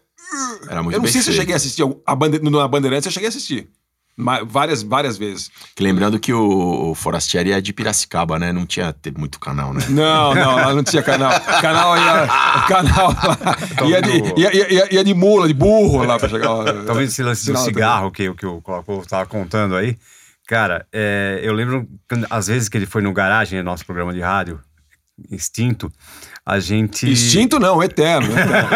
Era muito eu não sei se eu cheguei a assistir a na Bandeirantes, eu cheguei a assistir. Várias, várias vezes. Que Lembrando que o, o Forastieri é de Piracicaba, né? Não tinha ter muito canal, né? Não, não, lá não tinha canal. Canal ia. Canal lá. Ia de, ia, ia, ia- ia de mula, de burro lá pra chegar. Talvez esse lance do cigarro que, que o Colaco tava contando aí. Cara, é, eu lembro às vezes que ele foi no garagem, no nosso programa de rádio, Instinto, a gente. Instinto não, eterno. eterno.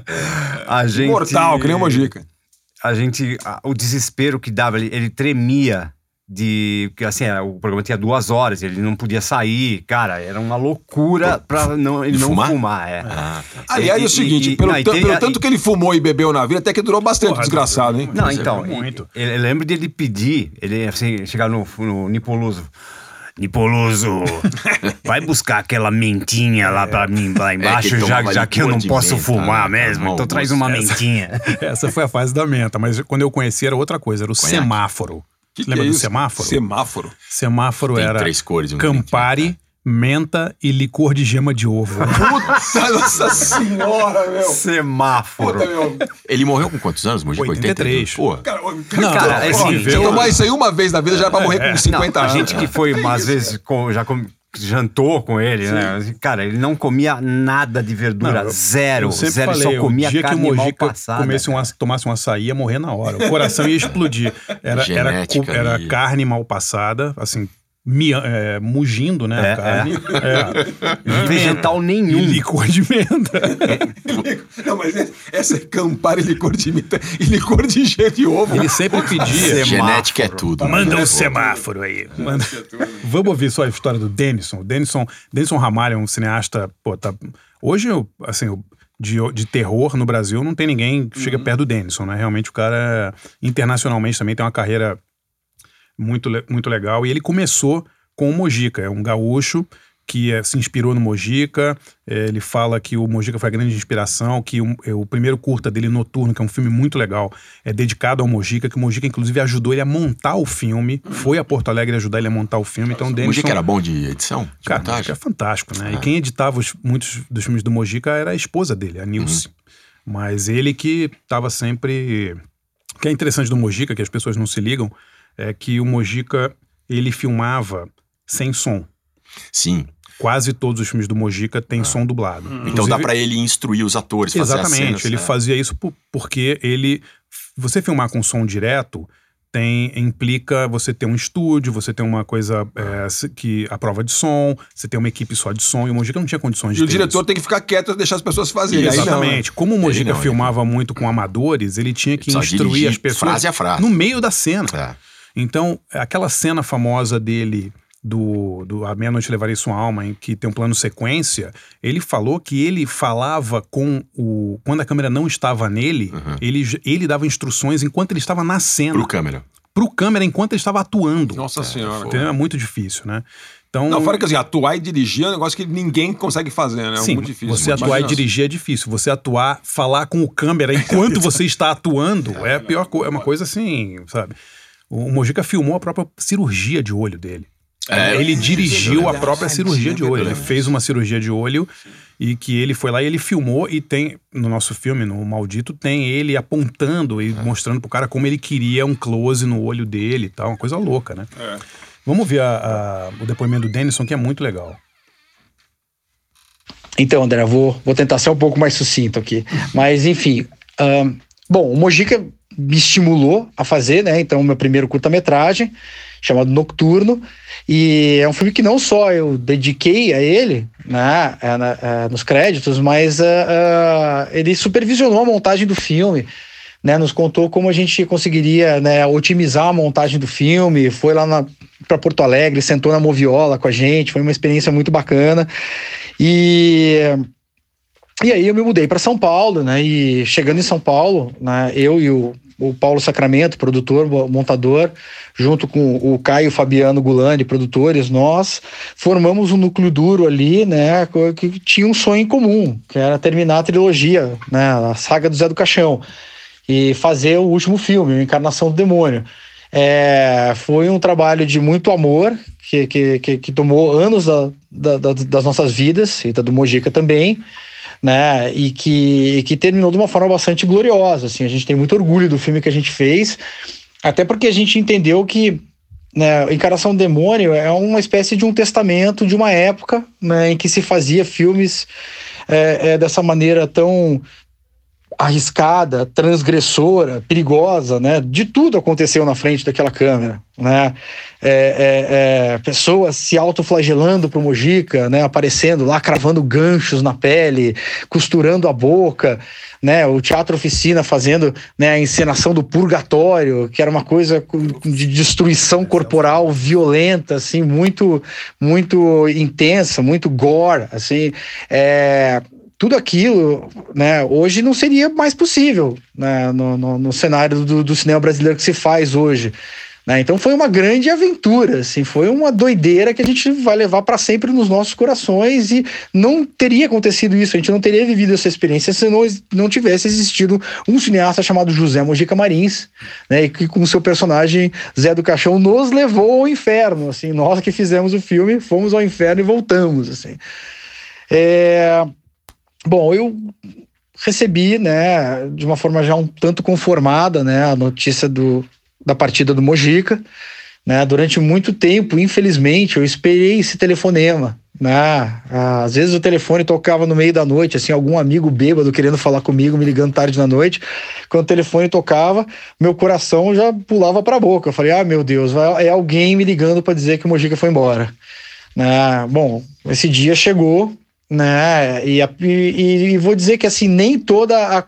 A gente. Imortal, que nem o Mojica. A gente. a- o desespero que dava, ele, ele tremia de. Porque assim, era- o programa tinha duas horas, ele não podia sair. Cara, era uma loucura pra não, ele não fumar? fumar. é. Ah, tá. Aliás, é o E- seguinte, e- pelo, não, e pelo e- tanto que ele fumou e bebeu na vida, até que durou bastante, Porra, desgraçado, hein? Não, é então, muito. ele- eu lembro dele pedir, ele assim, chegar no, no Nipoluso. Nipoluso, vai buscar aquela mentinha lá pra mim, lá embaixo, ele já, tomava já que eu não posso menta, fumar né, mesmo, então traz uma mentinha. Essa foi a fase da menta, mas quando eu conheci era outra coisa, era o Conhaque. semáforo. Que que Lembra é do isso? semáforo? Semáforo. Semáforo Tem era três cores, um Campari, menta e licor de gema de ovo. Puta nossa senhora, meu. Semáforo. Puta, meu. Ele morreu com quantos anos, Mojica? 83. Pô, Cara, Não, cara, é assim, se eu- tomar isso aí uma vez na vida já era pra morrer com 50 Não, a anos. gente que foi umas vezes, com, já com- jantou com ele, né? Cara, ele não comia nada de verdura, Não, eu- zero, Eu sempre zero, ele falei, só comia o dia que o carne mal Mojica passada. comesse um, tomasse um açaí, ia morrer na hora. O coração ia explodir. Era, era, Genética era ali. carne mal passada, assim, mia- é, mugindo, né? É, a carne. É. Vegetal nenhum. E licor de menta. Não, mas essa- é Campari, licor de menta e licor de de ovo. Ele sempre pedia. genética é tudo. Manda né? um semáforo aí. Manda- Vamos ouvir só a história do Denison. O Denison, Denison Ramalho é um cineasta. Pô, tá... Hoje, assim, eu- de, de terror no Brasil, não tem ninguém que chega perto do Denison, né? Realmente o cara, internacionalmente, também tem uma carreira muito, muito legal. E ele começou com o Mojica, é um gaúcho que eh, se inspirou no Mojica. Eh, ele fala que o Mojica foi a grande inspiração, que o, eh, o primeiro curta dele, Noturno, que é um filme muito legal, é dedicado ao Mojica, que o Mojica, inclusive, ajudou ele a montar o filme. Foi a Porto Alegre ajudar ele a montar o filme. Então, O Denison... Mujica era bom de edição? De Cara, montagem? Mojica é fantástico, né? É. E quem editava os- muitos dos filmes do Mojica era a esposa dele, a Nilce. Mas ele que estava sempre. O que é interessante do Mojica, que as pessoas não se ligam, é que o Mojica ele filmava sem som. Sim. Quase todos os filmes do Mojica têm som dublado. Então Inclusive- dá pra ele instruir os atores, fazer as Exatamente, cenas, ele é. fazia isso por- porque ele. Você filmar com som direto tem implica você ter um estúdio, você ter uma coisa é, que a prova de som, você tem uma equipe só de som, e o Mojica não tinha condições E de o ter diretor isso. tem que ficar quieto e deixar as pessoas fazerem. Não, né? Exatamente. Como o Mojica não, filmava muito com amadores, ele tinha que instruir as pessoas frase a frase. no meio da cena. É. Então, aquela cena famosa dele do, do A Meia-Noite Levarei Sua Alma, em que tem um plano sequência, ele falou que ele falava com o... Quando a câmera não estava nele, ele, j- ele dava instruções enquanto ele estava na cena. Pro câmera. Pro câmera enquanto ele estava atuando. Nossa senhora. Entendeu? É muito difícil, né? Então, Não, fora que assim, atuar e dirigir é um negócio que ninguém consegue fazer, né? É Sim, muito difícil. você atuar e dirigir é difícil. Você atuar, falar com o câmera enquanto você está atuando é a pior coisa. É uma coisa assim, sabe? O Mojica filmou a própria cirurgia de olho dele. É, ele é dirigiu a própria cirurgia é de olho. Ele fez uma cirurgia de olho e que ele foi lá e ele filmou e tem no nosso filme, no Maldito, tem ele apontando e mostrando pro cara como ele queria um close no olho dele e tal, uma coisa louca, né? Vamos ver a- a- o depoimento do Denison, que é muito legal. Então, André, vou, vou tentar ser um pouco mais sucinto aqui. Mas, enfim. ahn, bom, o Mojica me estimulou a fazer, né? Então, meu primeiro curta-metragem, chamado Nocturno. E é um filme que não só eu dediquei a ele, né? é, é, nos créditos, mas ah, ah, ele supervisionou a montagem do filme. Né, nos contou como a gente conseguiria né, otimizar a montagem do filme. Foi lá para Porto Alegre, sentou na Moviola com a gente. Foi uma experiência muito bacana. E, e aí eu me mudei para São Paulo, né? E chegando em São Paulo, né, eu e o, o Paulo Sacramento, produtor, mo- montador, junto com o Caio Fabiano Gulani, produtores, nós formamos um núcleo duro ali, né? Que tinha um sonho em comum, que era terminar a trilogia, né? A saga do Zé do Caixão e fazer o último filme, Encarnação do Demônio. É, foi um trabalho de muito amor, que, que, que, que tomou anos da- da- das nossas vidas, e da do Mojica também, né? E que, que terminou de uma forma bastante gloriosa. Assim, a gente tem muito orgulho do filme que a gente fez, até porque a gente entendeu que né, Encarnação do Demônio é uma espécie de um testamento de uma época né, em que se fazia filmes é, é, dessa maneira tão arriscada, transgressora, perigosa, né? De tudo aconteceu na frente daquela câmera, né? É, é, é, pessoas se autoflagelando pro Mojica, né? Aparecendo lá, cravando ganchos na pele, costurando a boca, né? O Teatro Oficina fazendo né, a encenação do purgatório, que era uma coisa de destruição corporal violenta, assim, muito, muito intensa, muito gore, assim, é, tudo aquilo, né, hoje não seria mais possível né, no, no, no cenário do, do cinema brasileiro que se faz hoje. né? Então foi uma grande aventura, assim, foi uma doideira que a gente vai levar para sempre nos nossos corações e não teria acontecido isso, a gente não teria vivido essa experiência se não, não tivesse existido um cineasta chamado José Mojica Marins, né, e que com seu personagem Zé do Caixão nos levou ao inferno, assim, nós que fizemos o filme fomos ao inferno e voltamos, assim. É, Bom, eu recebi, né, de uma forma já um tanto conformada, né, a notícia do, da partida do Mojica, né, durante muito tempo, infelizmente, eu esperei esse telefonema, né, às vezes o telefone tocava no meio da noite, assim, algum amigo bêbado querendo falar comigo, me ligando tarde da noite, quando o telefone tocava, meu coração já pulava para a boca, eu falei, ah, meu Deus, vai- é alguém me ligando para dizer que o Mojica foi embora, né, bom, esse dia chegou, né? E, e- e vou dizer que assim nem toda a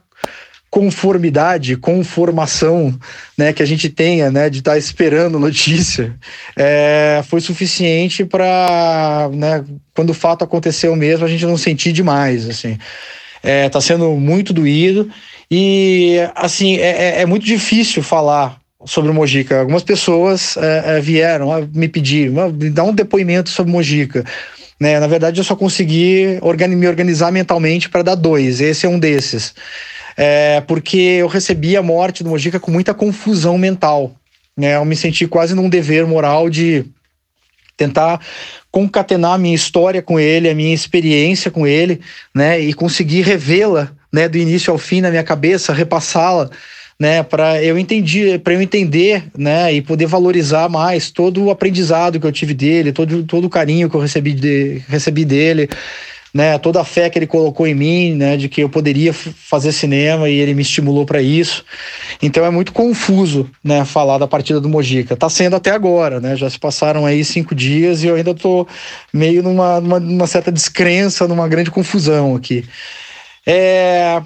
conformidade, conformação, né, que a gente tenha, né, de estar esperando notícia, é, foi suficiente para, né, quando o fato aconteceu mesmo, a gente não sentir demais, assim. É, tá sendo muito doído. E, assim, é, é- é muito difícil falar sobre Mojica. Algumas pessoas é, é, vieram me pedir, "Ah, me dá um depoimento sobre Mojica. Né? Na verdade, eu só consegui organi- me organizar mentalmente para dar dois. Esse é um desses. É, porque eu recebi a morte do Mojica com muita confusão mental. Né? Eu me senti quase num dever moral de tentar concatenar a minha história com ele, a minha experiência com ele, né, e conseguir revê-la, né, do início ao fim na minha cabeça, repassá-la, né, para eu entendi, para eu entender, né, e poder valorizar mais todo o aprendizado que eu tive dele, todo todo o carinho que eu recebi de, recebi dele, né, toda a fé que ele colocou em mim, né, de que eu poderia fazer cinema e ele me estimulou para isso. Então é muito confuso, né, falar da partida do Mojica. Tá sendo até agora, né? Já se passaram aí cinco dias e eu ainda tô meio numa, numa, numa certa descrença, numa grande confusão aqui. É,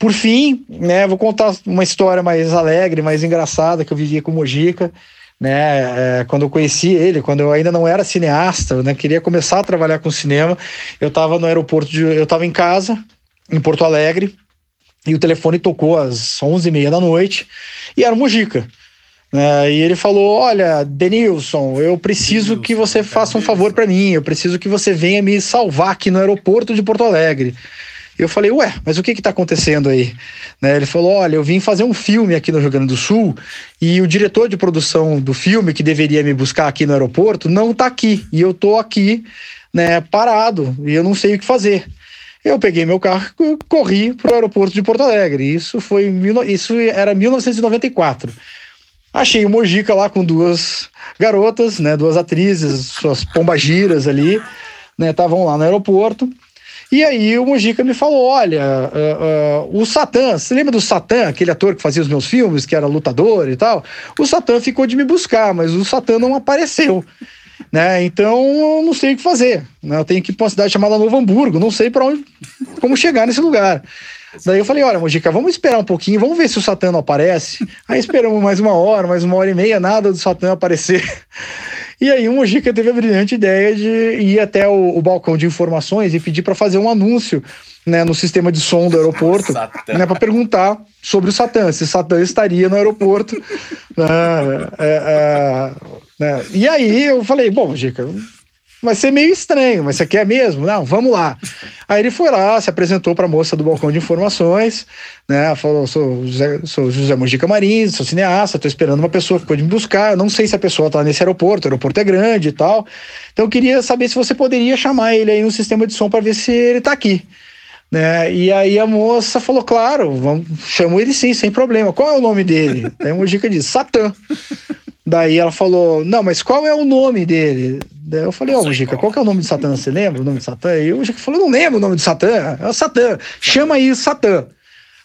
por fim, né, vou contar uma história mais alegre, mais engraçada que eu vivia com o Mojica. Né, é, quando eu conheci ele, quando eu ainda não era cineasta, eu né, queria começar a trabalhar com cinema, eu estava no aeroporto, de, eu estava em casa, em Porto Alegre, e o telefone tocou às 11h30 da noite, e era o Mojica. né, e ele falou: Olha, Denilson, eu preciso que você faça um favor para mim, eu preciso que você venha me salvar aqui no aeroporto de Porto Alegre. Eu falei, ué, mas o que que tá acontecendo aí? Né, ele falou, olha, eu vim fazer um filme aqui no Rio Grande do Sul e o diretor de produção do filme, que deveria me buscar aqui no aeroporto, não tá aqui. E eu tô aqui, né, parado, e eu não sei o que fazer. Eu peguei meu carro e corri pro aeroporto de Porto Alegre. Isso foi, isso era 1994. Achei o Mojica lá com duas garotas, né, duas atrizes, suas pombagiras ali, né, estavam lá no aeroporto. E aí o Mojica me falou: olha, ah, ah, o Satã, você lembra do Satã, aquele ator que fazia os meus filmes, que era lutador e tal? O Satã ficou de me buscar, mas o Satã não apareceu. Né? Então eu não sei o que fazer. Né? Eu tenho que ir para uma cidade chamada Novo Hamburgo, não sei para onde como chegar nesse lugar. Daí eu falei, olha, Mojica, vamos esperar um pouquinho, vamos ver se o Satã não aparece. Aí esperamos mais uma hora, mais uma hora e meia, nada do Satã aparecer. E aí o Mojica teve a brilhante ideia de ir até o, o balcão de informações e pedir para fazer um anúncio né, no sistema de som do aeroporto, né, para perguntar sobre o Satã, se o Satã estaria no aeroporto. né, é, é, né. E aí eu falei, bom, Mojica, vai ser meio estranho, mas você quer mesmo? Não, vamos lá. Aí ele foi lá, se apresentou para a moça do balcão de informações, né? Falou: sou José, sou José Mojica Marins, sou cineasta, estou esperando uma pessoa que pode me buscar. Eu não sei se a pessoa está nesse aeroporto, o aeroporto é grande e tal. Então eu queria saber se você poderia chamar ele aí no sistema de som para ver se ele está aqui. Né? E aí a moça falou: claro, vamos, chamo ele sim, sem problema. Qual é o nome dele? Aí o Mojica disse: Satã. Daí ela falou: Não, mas qual é o nome dele? Daí eu falei: Ó, Mujica, qual que é o nome de Satã? Você lembra o nome de Satã? E o Mujica falou: Não lembro o nome de Satã. É o Satã. Chama aí Satã.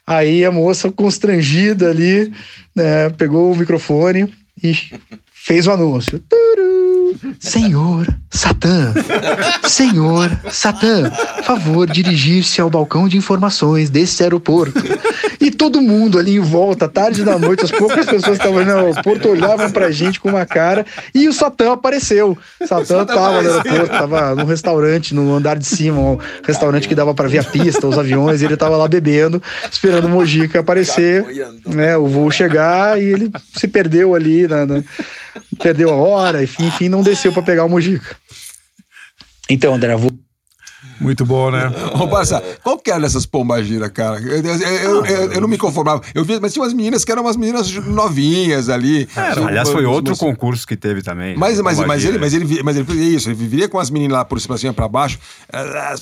Aí a moça, constrangida ali, né, pegou o microfone e fez o anúncio. Turu! Senhor Satã, Senhor Satã, favor dirigir-se ao balcão de informações desse aeroporto. E todo mundo ali em volta, tarde da noite, as poucas pessoas que estavam no aeroporto olhavam pra gente com uma cara e o Satã apareceu. O Satã tava no aeroporto, tava num restaurante, no andar de cima, um restaurante que dava pra ver a pista, os aviões, e ele tava lá bebendo, esperando o Mojica aparecer, né, o voo chegar e ele se perdeu ali, na- na- perdeu a hora, enfim, enfim, não desceu pra pegar o Mojica. Então, André, vou Muito bom, né? Ô, Barça, qual que era dessas pombagiras, cara? Eu, eu, eu- eu- eu não me conformava. Eu vi, mas tinha umas meninas que eram umas meninas novinhas ali. É, aliás, foi outro concurso que teve também. Mas, mas, mas, ele, mas, ele, mas ele fazia isso, ele vivia com as meninas lá por cima, assim, pra baixo. As,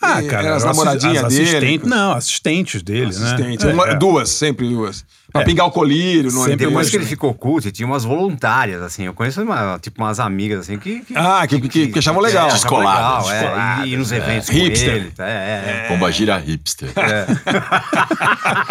Ah, cara, eram as namoradinhas assi- dele. não, assistentes dele, Assistente. né? Uma- É, é. Duas, sempre duas. Pra pingar o colírio. Não Sempre tem depois que ele ficou culto, e tinha umas voluntárias, assim. Eu conheço uma, tipo umas amigas, assim, que. que Ah, que, que, que achavam legal. É, achavam legal, é, descoladas, e, e nos é. eventos com Hipster. ele. É, é, é. Pomba gira hipster.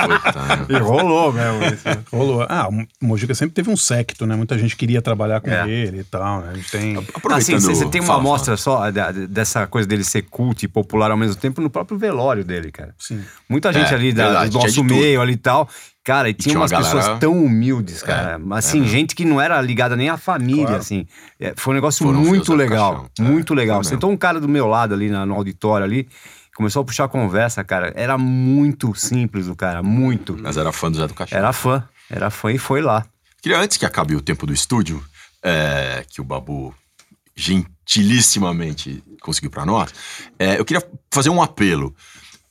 Coitado. E rolou mesmo isso. Rolou. Ah, o Mojica sempre teve um secto, né? Muita gente queria trabalhar com É. ele e tal, né? A gente tem... Assim, você você tem uma fala, amostra só da- dessa coisa dele ser culto e popular ao mesmo tempo no próprio velório dele, cara. Sim. Muita gente É, ali da- verdade, do nosso meio ali e tal. Cara, e tinha, tinha uma umas galera- pessoas tão humildes, cara. assim, gente que não era ligada nem à família, Claro. assim. É, foi um negócio Foram muito fios da legal. Muito É, legal. Sentou um cara do meu lado ali na- no auditório ali. Começou a puxar a conversa, cara. Era muito simples o cara, muito. Mas era fã do Zé do Caixão. Era fã, era fã e foi lá. Queria, antes que acabe o tempo do estúdio, é, que o Babu gentilissimamente conseguiu para nós, é, eu queria fazer um apelo.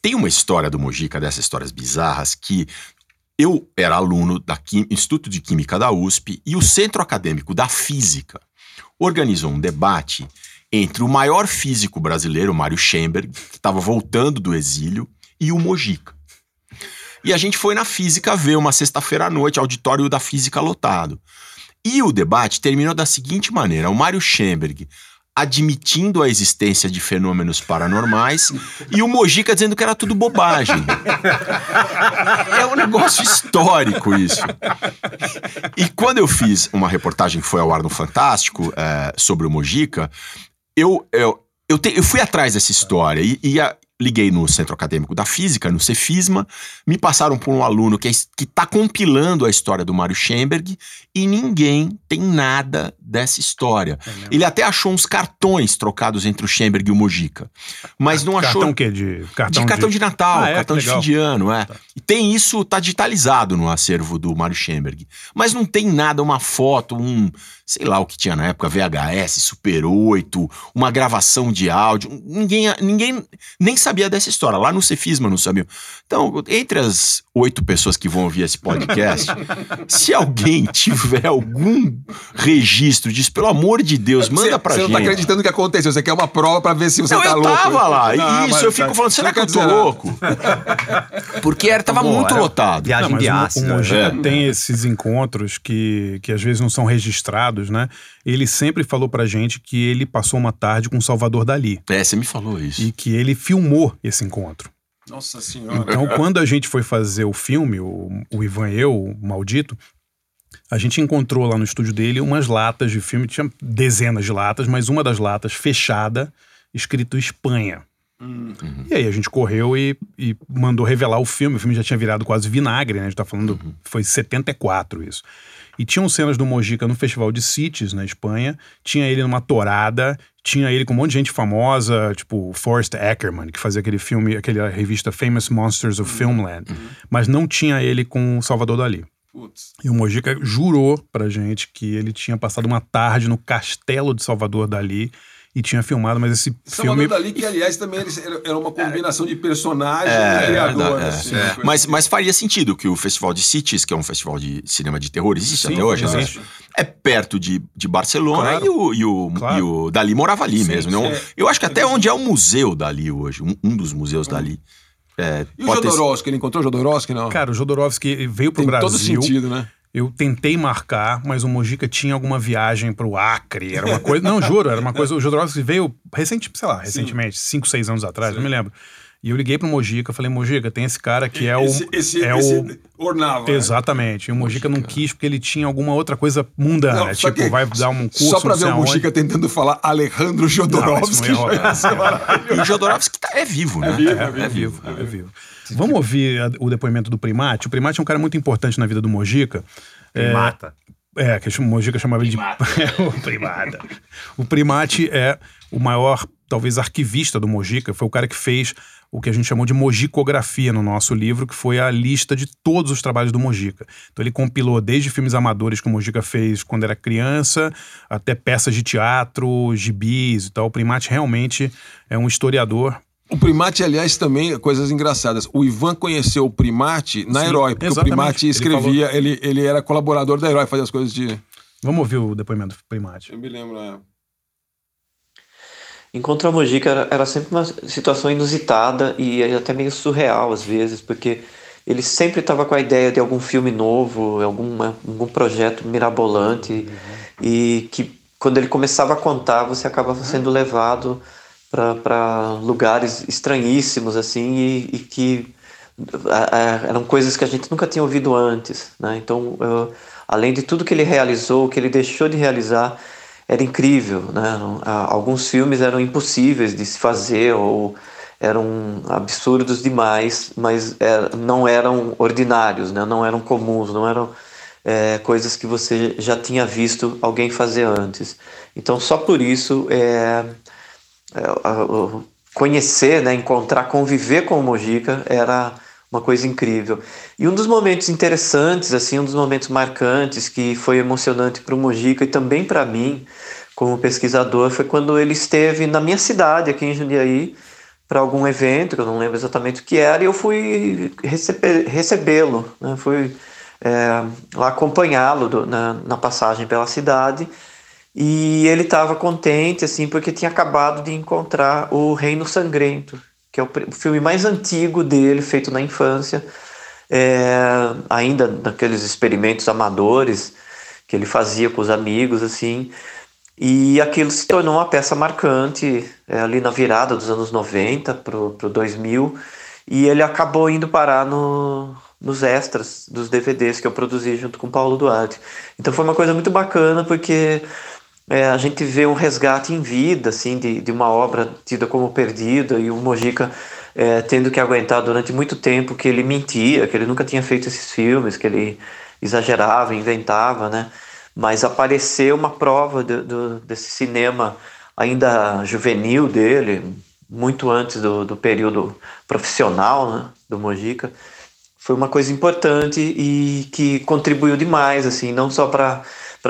Tem uma história do Mojica, dessas histórias bizarras, que eu era aluno do Instituto de Química da USP e o Centro Acadêmico da Física organizou um debate entre o maior físico brasileiro, Mário Schemberg, que estava voltando do exílio, e o Mojica. E a gente foi na física ver uma sexta-feira à noite, auditório da física lotado. E o debate terminou da seguinte maneira: o Mário Schemberg admitindo a existência de fenômenos paranormais e o Mojica dizendo que era tudo bobagem. É um negócio histórico isso. E quando eu fiz uma reportagem que foi ao ar no Fantástico é, sobre o Mojica, eu, eu, eu, te, eu, fui atrás dessa história e, e a, liguei no Centro Acadêmico da Física, no Cefisma, me passaram por um aluno que é está compilando a história do Mário Schemberg e ninguém tem nada dessa história. É Ele até achou uns cartões trocados entre o Schemberg e o Mojica, mas não cartão achou... Cartão o quê? De cartão de, cartão de, de Natal, ah, é? cartão de fim de ano, é. Tá. E tem isso, tá digitalizado no acervo do Mário Schemberg, mas não tem nada, uma foto, um sei lá o que tinha na época, VHS, Super 8, uma gravação de áudio. Ninguém, ninguém nem sabia dessa história. Lá no Cefisma não sabia. Então, entre as oito pessoas que vão ouvir esse podcast, se alguém tiver algum registro disso, pelo amor de Deus, manda você, pra você gente. Você não tá acreditando que aconteceu, você quer uma prova pra ver se você não, tá eu louco. Eu tava lá, não, isso, eu fico falando, será que eu tô louco? Porque era, tava Bom, muito era lotado. Viagem não, de o, ácido, o Mojica é. tem esses encontros que, que às vezes não são registrados, né? Ele sempre falou pra gente que ele passou uma tarde com Salvador Dali. É, você me falou isso. E que ele filmou esse encontro. Nossa senhora. Então, quando a gente foi fazer o filme, o, o Ivan e eu, o Maldito, a gente encontrou lá no estúdio dele umas latas de filme, tinha dezenas de latas, mas uma das latas fechada, escrito Espanha. Uhum. E aí a gente correu e, e, mandou revelar o filme. O filme já tinha virado quase vinagre, né? A gente tá falando, Uhum. foi 74 isso. E tinham cenas do Mojica no Festival de Cities, na Espanha. Tinha ele numa torada, tinha ele com um monte de gente famosa, tipo Forrest Ackerman, que fazia aquele filme, aquela revista Famous Monsters of Filmland. Mas não tinha ele com Salvador Dali. Putz. E o Mojica jurou pra gente que ele tinha passado uma tarde no castelo de Salvador Dali e tinha filmado, mas esse Salvador filme... Dali, que aliás também era- uma combinação de personagem É, e criador. é, assim, é. uma coisa Mas, mas faria sentido que o Festival de Cities, que é um festival de cinema de terror, existe Sim, até hoje, né? existe. é perto de, de Barcelona Claro. e, o, e, o, Claro. e o Dali morava ali Sim, mesmo. Sim. eu acho que até onde é o museu Dali hoje, um, um dos museus Dali. É, E o pode ter- Jodorowsky, ele encontrou o Jodorowsky, não? Cara, o Jodorowsky veio pro Tem Brasil. todo sentido, né? Eu tentei marcar, mas o Mojica tinha alguma viagem pro Acre, era uma coisa... não, juro, era uma coisa... O Jodorowsky veio recente, sei lá, recentemente, cinco, seis anos atrás, não me lembro. E eu liguei pro Mojica, falei, Mojica, tem esse cara que é o... esse, esse, é esse o... ornava. né? Exatamente. E o Mojica não quis porque ele tinha alguma outra coisa mundana. Não, só tipo, que- vai dar um curso. Só pra ver o aonde. Mujica tentando falar Alejandro Jodorowsky. não rolar. E o Jodorowsky tá- é vivo, né? vivo, É, é vivo, é vivo. Vamos ouvir a- o depoimento do Primate. O Primate é um cara muito importante na vida do Mojica. É, Mata. É, que o Mojica chamava ele de. É, o primata. O primate é o maior, talvez, arquivista do Mojica. Foi o cara que fez o que a gente chamou de mojicografia no nosso livro, que foi a lista de todos os trabalhos do Mojica. Então ele compilou desde filmes amadores que o Mojica fez quando era criança, até peças de teatro, gibis e tal. O primate realmente é um historiador O primate, aliás, também, coisas engraçadas. O Ivan conheceu o primate na Sim, Herói, porque exatamente. o primate Ele escrevia, ele, ele, era colaborador da Herói, fazia as coisas de. Vamos ouvir o depoimento do primate. Eu me lembro, né? Encontrar Mojica era, era sempre uma situação inusitada e até meio surreal às vezes, porque ele sempre estava com a ideia de algum filme novo, alguma, algum projeto mirabolante e que quando ele começava a contar você acabava sendo levado para lugares estranhíssimos assim e, e que a- a- eram coisas que a gente nunca tinha ouvido antes, né? Então, eu- além de tudo que ele realizou, que ele deixou de realizar era incrível, né? Alguns filmes eram impossíveis de se fazer ou eram absurdos demais, mas é, não eram ordinários, né? Não eram comuns, não eram é, coisas que você já tinha visto alguém fazer antes. Então, só por isso é, conhecer, né, encontrar, conviver com o Mojica era uma coisa incrível. E um dos momentos interessantes, assim, um dos momentos marcantes que foi emocionante para o Mojica e também para mim, como pesquisador, foi quando ele esteve na minha cidade, aqui em Jundiaí, para algum evento, que eu não lembro exatamente o que era, e eu fui recebê-lo, né? fui é, lá acompanhá-lo na, na passagem pela cidade, e ele estava contente, assim, porque tinha acabado de encontrar o Reino Sangrento, que é o, o filme mais antigo dele, feito na infância, é, ainda naqueles experimentos amadores que ele fazia com os amigos, assim, e aquilo se tornou uma peça marcante é, ali na virada dos anos 90 para o 2000, e ele acabou indo parar no, nos extras dos DVDs que eu produzi junto com Paulo Duarte. Então foi uma coisa muito bacana, porque é, a gente vê um resgate em vida, assim, de, de uma obra tida como perdida e o Mojica é, tendo que aguentar durante muito tempo que ele mentia, que ele nunca tinha feito esses filmes, que ele exagerava, inventava, né? Mas apareceu uma prova de, desse cinema ainda juvenil dele, muito antes do, do período profissional né, do Mojica. Foi uma coisa importante e que contribuiu demais, assim, não só para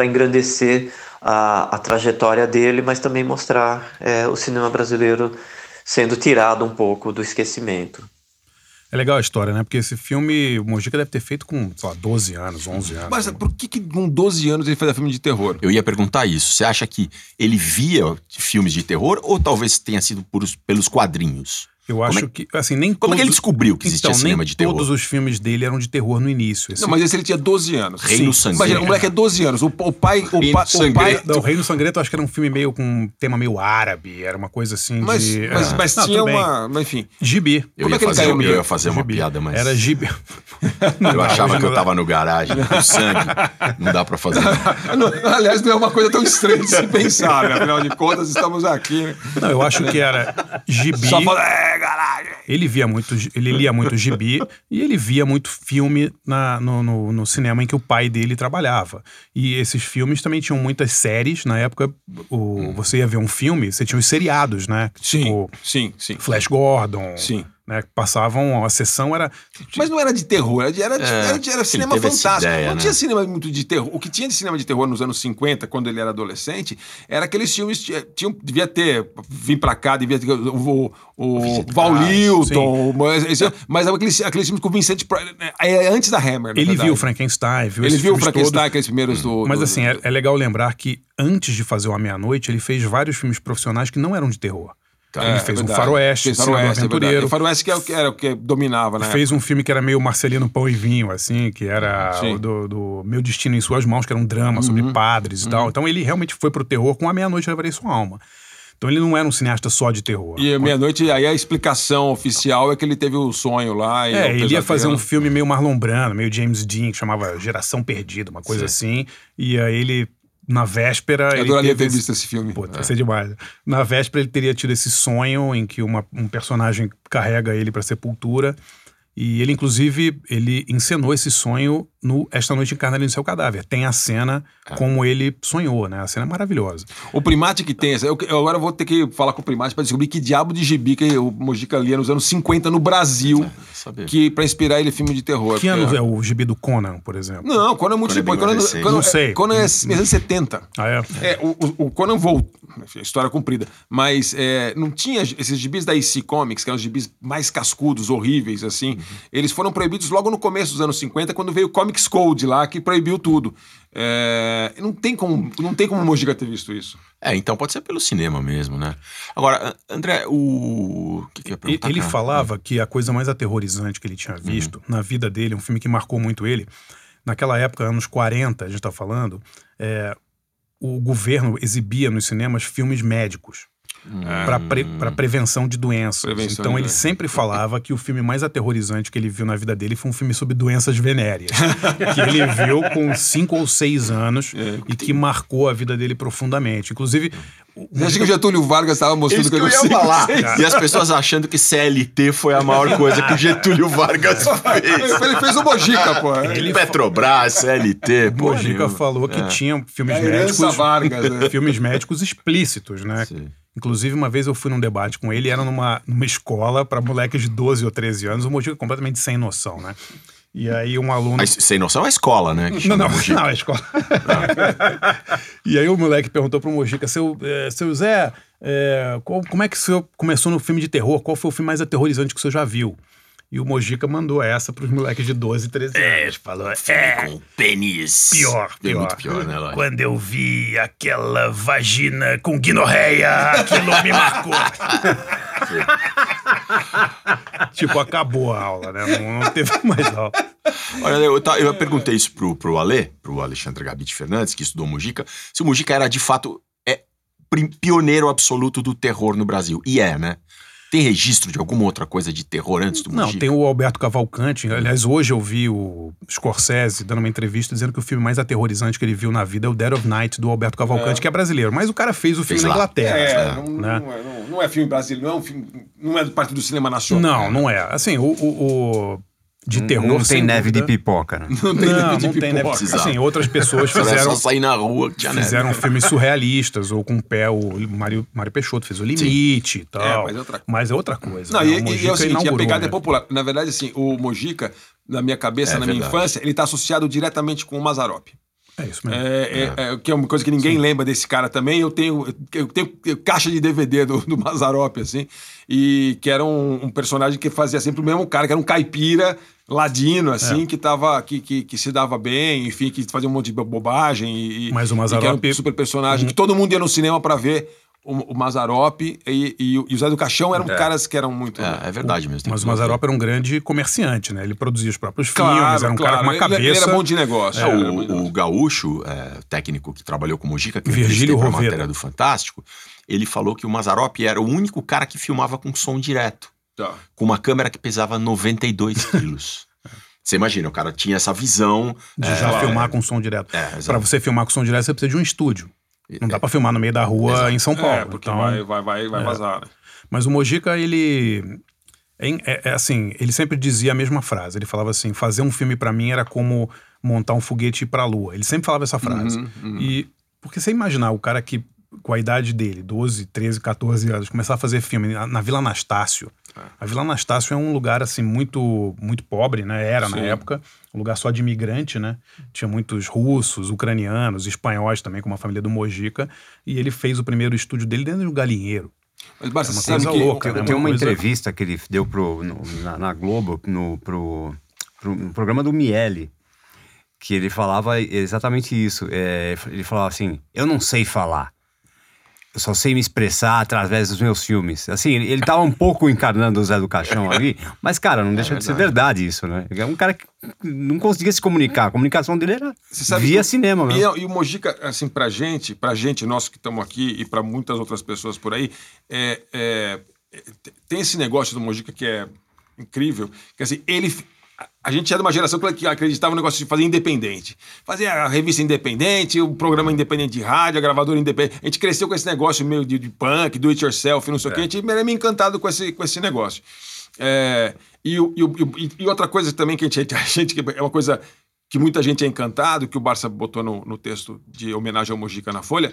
engrandecer a, a trajetória dele, mas também mostrar é, o cinema brasileiro sendo tirado um pouco do esquecimento. É legal a história, né? Porque esse filme, o Mojica deve ter feito com, sei lá, 12 anos, 11 anos. Mas por que, que com 12 anos ele fazia filme de terror? Eu ia perguntar isso. Você acha que ele via filmes de terror ou talvez tenha sido por, pelos quadrinhos? Eu acho é, que, assim, nem Como todos, é que ele descobriu que existia então, cinema de terror? todos os filmes dele eram de terror no início. Não, mas esse ele tinha 12 anos. Reino Sangrento. Imagina, o moleque é 12 anos. O, o pai... O, Reino pa, o pai Não, o Reino Sangrento eu acho que era um filme meio com um tema meio árabe, era uma coisa assim mas, de... Mas, é. mas Não, tinha uma... mas Enfim. Gibi. Eu Como ia é que ele fazer, caiu no eu ia fazer uma Gibi. piada, mas. Era gibi. Eu achava que eu tava no garagem com sangue. Não dá pra fazer. Não, aliás, não é uma coisa tão estranha de se pensar, né? Afinal de contas, estamos aqui. né? Não, eu acho que era gibi. Só fala, é, garagem. Ele via muito, ele lia muito gibi e ele via muito filme na, no, no, no cinema em que o pai dele trabalhava. E esses filmes também tinham muitas séries. Na época, o, você ia ver um filme, você tinha os seriados, né? Sim, Tipo, sim, sim. Flash Gordon. Sim. Né, que passavam, a sessão era. Mas não era de terror, era, de- era, de- É, era, de- era cinema fantástico. ideia, não né? tinha cinema muito de terror. O que tinha de cinema de terror nos anos 50, quando ele era adolescente, era aqueles filmes. tinha- Tinham, devia ter. Vim pra cá, devia ter. O, o, o Val Lilton, mas, esse- mas aqueles, aqueles filmes com o Vincent. Pro- é antes da Hammer. Ele verdade. viu o Frankenstein, viu Ele viu o Frankenstein, todos. aqueles primeiros do. Mas do- assim, é, é legal lembrar que antes de fazer o A Meia-Noite, ele fez vários filmes profissionais que não eram de terror. É, ele é fez um verdade. faroeste, Fez faroeste, é. Aventureiro. O faroeste que, é o que era o que dominava, né? Fez um filme que era meio Marcelino Pão e Vinho, assim, que era Sim. do, do Meu Destino em Suas Mãos, que era um drama sobre Uhum. padres e tal. Então ele realmente foi pro terror com A Meia-Noite Eu Levarei Sua Alma. Então ele não era um cineasta só de terror. E meia-noite, aí a explicação oficial é que ele teve o sonho lá. E É, o ele ia fazer um filme meio Marlon Brando, meio James Dean, que chamava Geração Perdida, uma coisa assim. E aí ele, na véspera. Eu adoraria ter visto esse filme. Pô, É. ser demais. Na véspera ele teria tido esse sonho em que uma- um personagem carrega ele pra sepultura. E ele, inclusive, ele encenou esse sonho no Esta Noite Encarnada no Seu Cadáver. Tem a cena como ele sonhou, né? A cena é maravilhosa. O primate que tem. Eu, eu agora vou ter que falar com o primate pra descobrir que diabo de gibi que o Mojica lia nos anos 50 no Brasil, saber. que pra inspirar ele filme de terror. Que ano Porque- é o gibi do Conan, por exemplo? Não, Conan é muito Conan é depois. Conan, mais recente. Conan- Não sei. Conan é nos anos 70. Ah, é? É, o, o- o Conan voltou. enfim, História comprida. Mas é, não tinha esses gibis da IC Comics, que eram os gibis mais cascudos, horríveis, assim. Uhum. Eles foram proibidos logo no começo dos anos 50, quando veio o Comics Code lá, que proibiu tudo. É, não, tem como, não tem como o Mojica ter visto isso. É, então pode ser pelo cinema mesmo, né? Agora, André, o. O que, que eu ia Ele, perguntar? ele cara? falava que a coisa mais aterrorizante que ele tinha visto na vida dele, um filme que marcou muito ele, naquela época, anos 40, a gente tá falando, é, o governo exibia nos cinemas filmes médicos. Para prevenção de doenças. Prevenção então de ele doenças. sempre falava que o filme mais aterrorizante que ele viu na vida dele foi um filme sobre doenças venéreas. que ele viu com cinco ou seis anos e que marcou a vida dele profundamente. Inclusive. Você acha que o Getúlio Vargas estava mostrando Isso que eu não ia sei- falar. sei- E as pessoas achando que CLT foi a maior coisa que o Getúlio Vargas fez. Ele fez o Mojica, pô. Ele Petrobras, CLT, pô. Mojica meu. falou que É. tinha filmes É médicos. Vargas, né? filmes médicos explícitos, né? Sim. Inclusive, uma vez eu fui num debate com ele, era numa, numa escola para moleques de 12 ou 13 anos, o Mojica completamente sem noção, né? E aí um aluno. Mas, sem noção é a escola, né? que Não, não, não, é a escola. e aí o moleque perguntou pro Mojica, seu, eh, seu Zé, eh, qual- como é que o senhor começou no filme de terror? Qual foi o filme mais aterrorizante que o senhor já viu? E o Mojica mandou essa pros moleques de 12, 13 anos. Falou, é, Com pênis. pior, É pior. muito pior, né, Lógico? Quando eu vi aquela vagina com guinorreia, aquilo me marcou. tipo, acabou a aula, né? Não, não teve mais aula. Olha, eu, ta- eu perguntei isso pro, pro Ale, pro Alexandre Gabit Fernandes, que estudou Mujica, se o Mujica era de fato é, pioneiro absoluto do terror no Brasil. E é, né? Tem registro de alguma outra coisa de terror antes do Não, Mujica? tem o Alberto Cavalcante. Aliás, hoje eu vi o Scorsese dando uma entrevista dizendo que o filme mais aterrorizante que ele viu na vida é o Dead of Night, do Alberto Cavalcante, que é brasileiro. Mas o cara fez o filme Fez na. Inglaterra. É, não, né? não é, não- não é filme brasileiro, não é um filme. Não é parte do cinema nacional. Não, não é. Assim, o. o- o- de terror. Não tem neve dúvida. de pipoca, né? Não tem neve de pipoca. pipoca. Assim, outras pessoas Era fizeram. só sair na rua que tinha neve. Fizeram filmes surrealistas, ou com o pé, o Mário, Mário Peixoto fez o limite e tal. É, mas é outra- Mas é outra coisa. Não, né? e, O e é Mojica o seguinte, a pegada né? é popular. Na verdade, assim, o Mojica, na minha cabeça, É na minha verdade. infância, ele tá associado diretamente com o Mazarop. É isso mesmo. É, é- é, que é uma coisa que ninguém lembra desse cara também. Eu tenho, eu tenho caixa de DVD do, do Mazarop, assim, e que era um, um personagem que fazia sempre o mesmo cara, que era um caipira ladino, assim, É. que, tava, que, que, que se dava bem, enfim, que fazia um monte de bobagem. E, Mas o que era um super personagem, que todo mundo ia no cinema pra ver o, o Mazarop e, e, o- e o Zé do Caixão eram É. caras que eram muito. É, é verdade mesmo. Mas o. Mazarop era um grande comerciante, né? Ele produzia os próprios Claro, filmes, era um cara claro. com uma Ele- cabeça. ele era bom de negócio. É, o, o Gaúcho, é, técnico que trabalhou com o Mujica, que Virgílio Roveda. matéria do Fantástico, ele falou que o Mazarop era o único cara que filmava com som direto, Tá. com uma câmera que pesava 92 quilos. Você imagina, o cara tinha essa visão De é, já filmar com som direto. É. Pra você filmar com som direto, você precisa de um estúdio. Não dá pra filmar no meio da rua Exato. em São Paulo. É, porque então, vai, vai, vai, vai é. vazar. né? Mas o Mojica, ele. É, é- é assim, ele sempre dizia a mesma frase. Ele falava assim: fazer um filme pra mim era como montar um foguete ir pra lua. Ele sempre falava essa frase. Uhum, E porque você imaginar o cara que, com a idade dele, 12, 13, 14 anos, começar a fazer filme na, na Vila Anastácio. É. A Vila Anastácio é um lugar assim muito muito pobre, né? Era na Sim. época, um lugar só de imigrante, né? Tinha muitos russos, ucranianos, espanhóis também, como a família do Mojica, e ele fez o primeiro estúdio dele dentro do galinheiro. Mas Barça, É uma sabe coisa que louca, Tem, né? tem uma coisa- entrevista que ele deu pro, no- na, na Globo, no, pro, pro no programa do Miele, que ele falava exatamente isso. É, ele falava assim: Eu não sei falar. Eu só sei me expressar através dos meus filmes. Assim, ele, tava um pouco encarnando o Zé do Caixão ali, mas, cara, não deixa de ser verdade isso, né? É um cara que não conseguia se comunicar. A comunicação dele era Você sabe via que- cinema E, mesmo. é- e o Mojica, assim, pra gente, pra gente, nós que estamos aqui e pra muitas outras pessoas por aí, é, é, é, tem esse negócio do Mojica que é incrível, que assim, ele... a- gente é de uma geração que acreditava no negócio de fazer independente. Fazer a revista independente, o programa independente de rádio, a gravadora independente. A gente cresceu com esse negócio meio de, de punk, do it yourself, não sei o quê. A gente era meio encantado com esse, com esse negócio. É, e, e- e outra coisa também que a gente, a gente que é uma coisa que muita gente é encantado, que o Barça botou no, no texto de homenagem ao Mojica na Folha,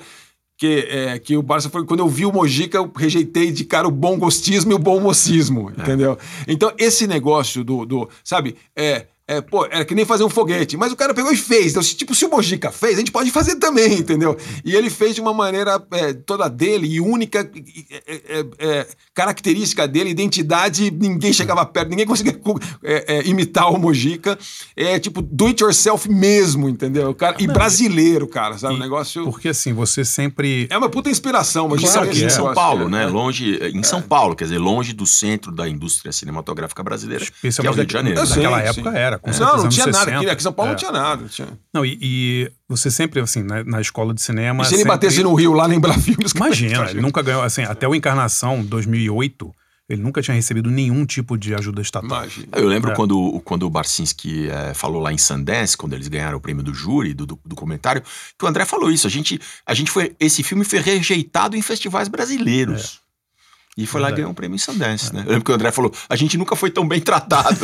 que, é, que o Barça foi. Quando eu vi o Mojica, eu rejeitei de cara o bom gostismo e o bom mocismo, entendeu? Então, esse negócio do. do sabe, é. É, pô, era que nem fazer um foguete, mas o cara pegou e fez. Então, se, tipo, se o Mojica fez, a gente pode fazer também, entendeu? E ele fez de uma maneira é, toda dele e única, e- é, é, é, característica dele, identidade, ninguém chegava perto, ninguém conseguia é, é, imitar o Mojica. É tipo, do it yourself mesmo, entendeu? O Cara, e brasileiro, cara, sabe? O negócio. Porque assim, você sempre. É uma puta inspiração, mas Em São, esse em São Paulo, é, né? é. Longe, em São Paulo, quer dizer, longe do centro da indústria cinematográfica brasileira, que é o Especialmente Rio de Janeiro. naquela época sim. era, com É. certeza, Não, não tinha nada 60. aqui. Aqui em São Paulo É. não tinha nada. não Tinha. Não, e, e você sempre, assim, na, na escola de cinema. E se ele sempre- batesse no Rio lá, lembrar filmes que Imagina, ele nunca ganhou, assim, até o Encarnação, 2008, ele nunca tinha recebido nenhum tipo de ajuda estatal. Imagina. Eu lembro É. quando, quando o Barcinski eh, falou lá em Sundance, quando eles ganharam o prêmio do júri, do, do, do comentário, que o André falou isso. A gente, a gente foi. Esse filme foi rejeitado em festivais brasileiros. E foi lá ganhou um prêmio em Sundance, né? Eu lembro que o André falou: a gente nunca foi tão bem tratado.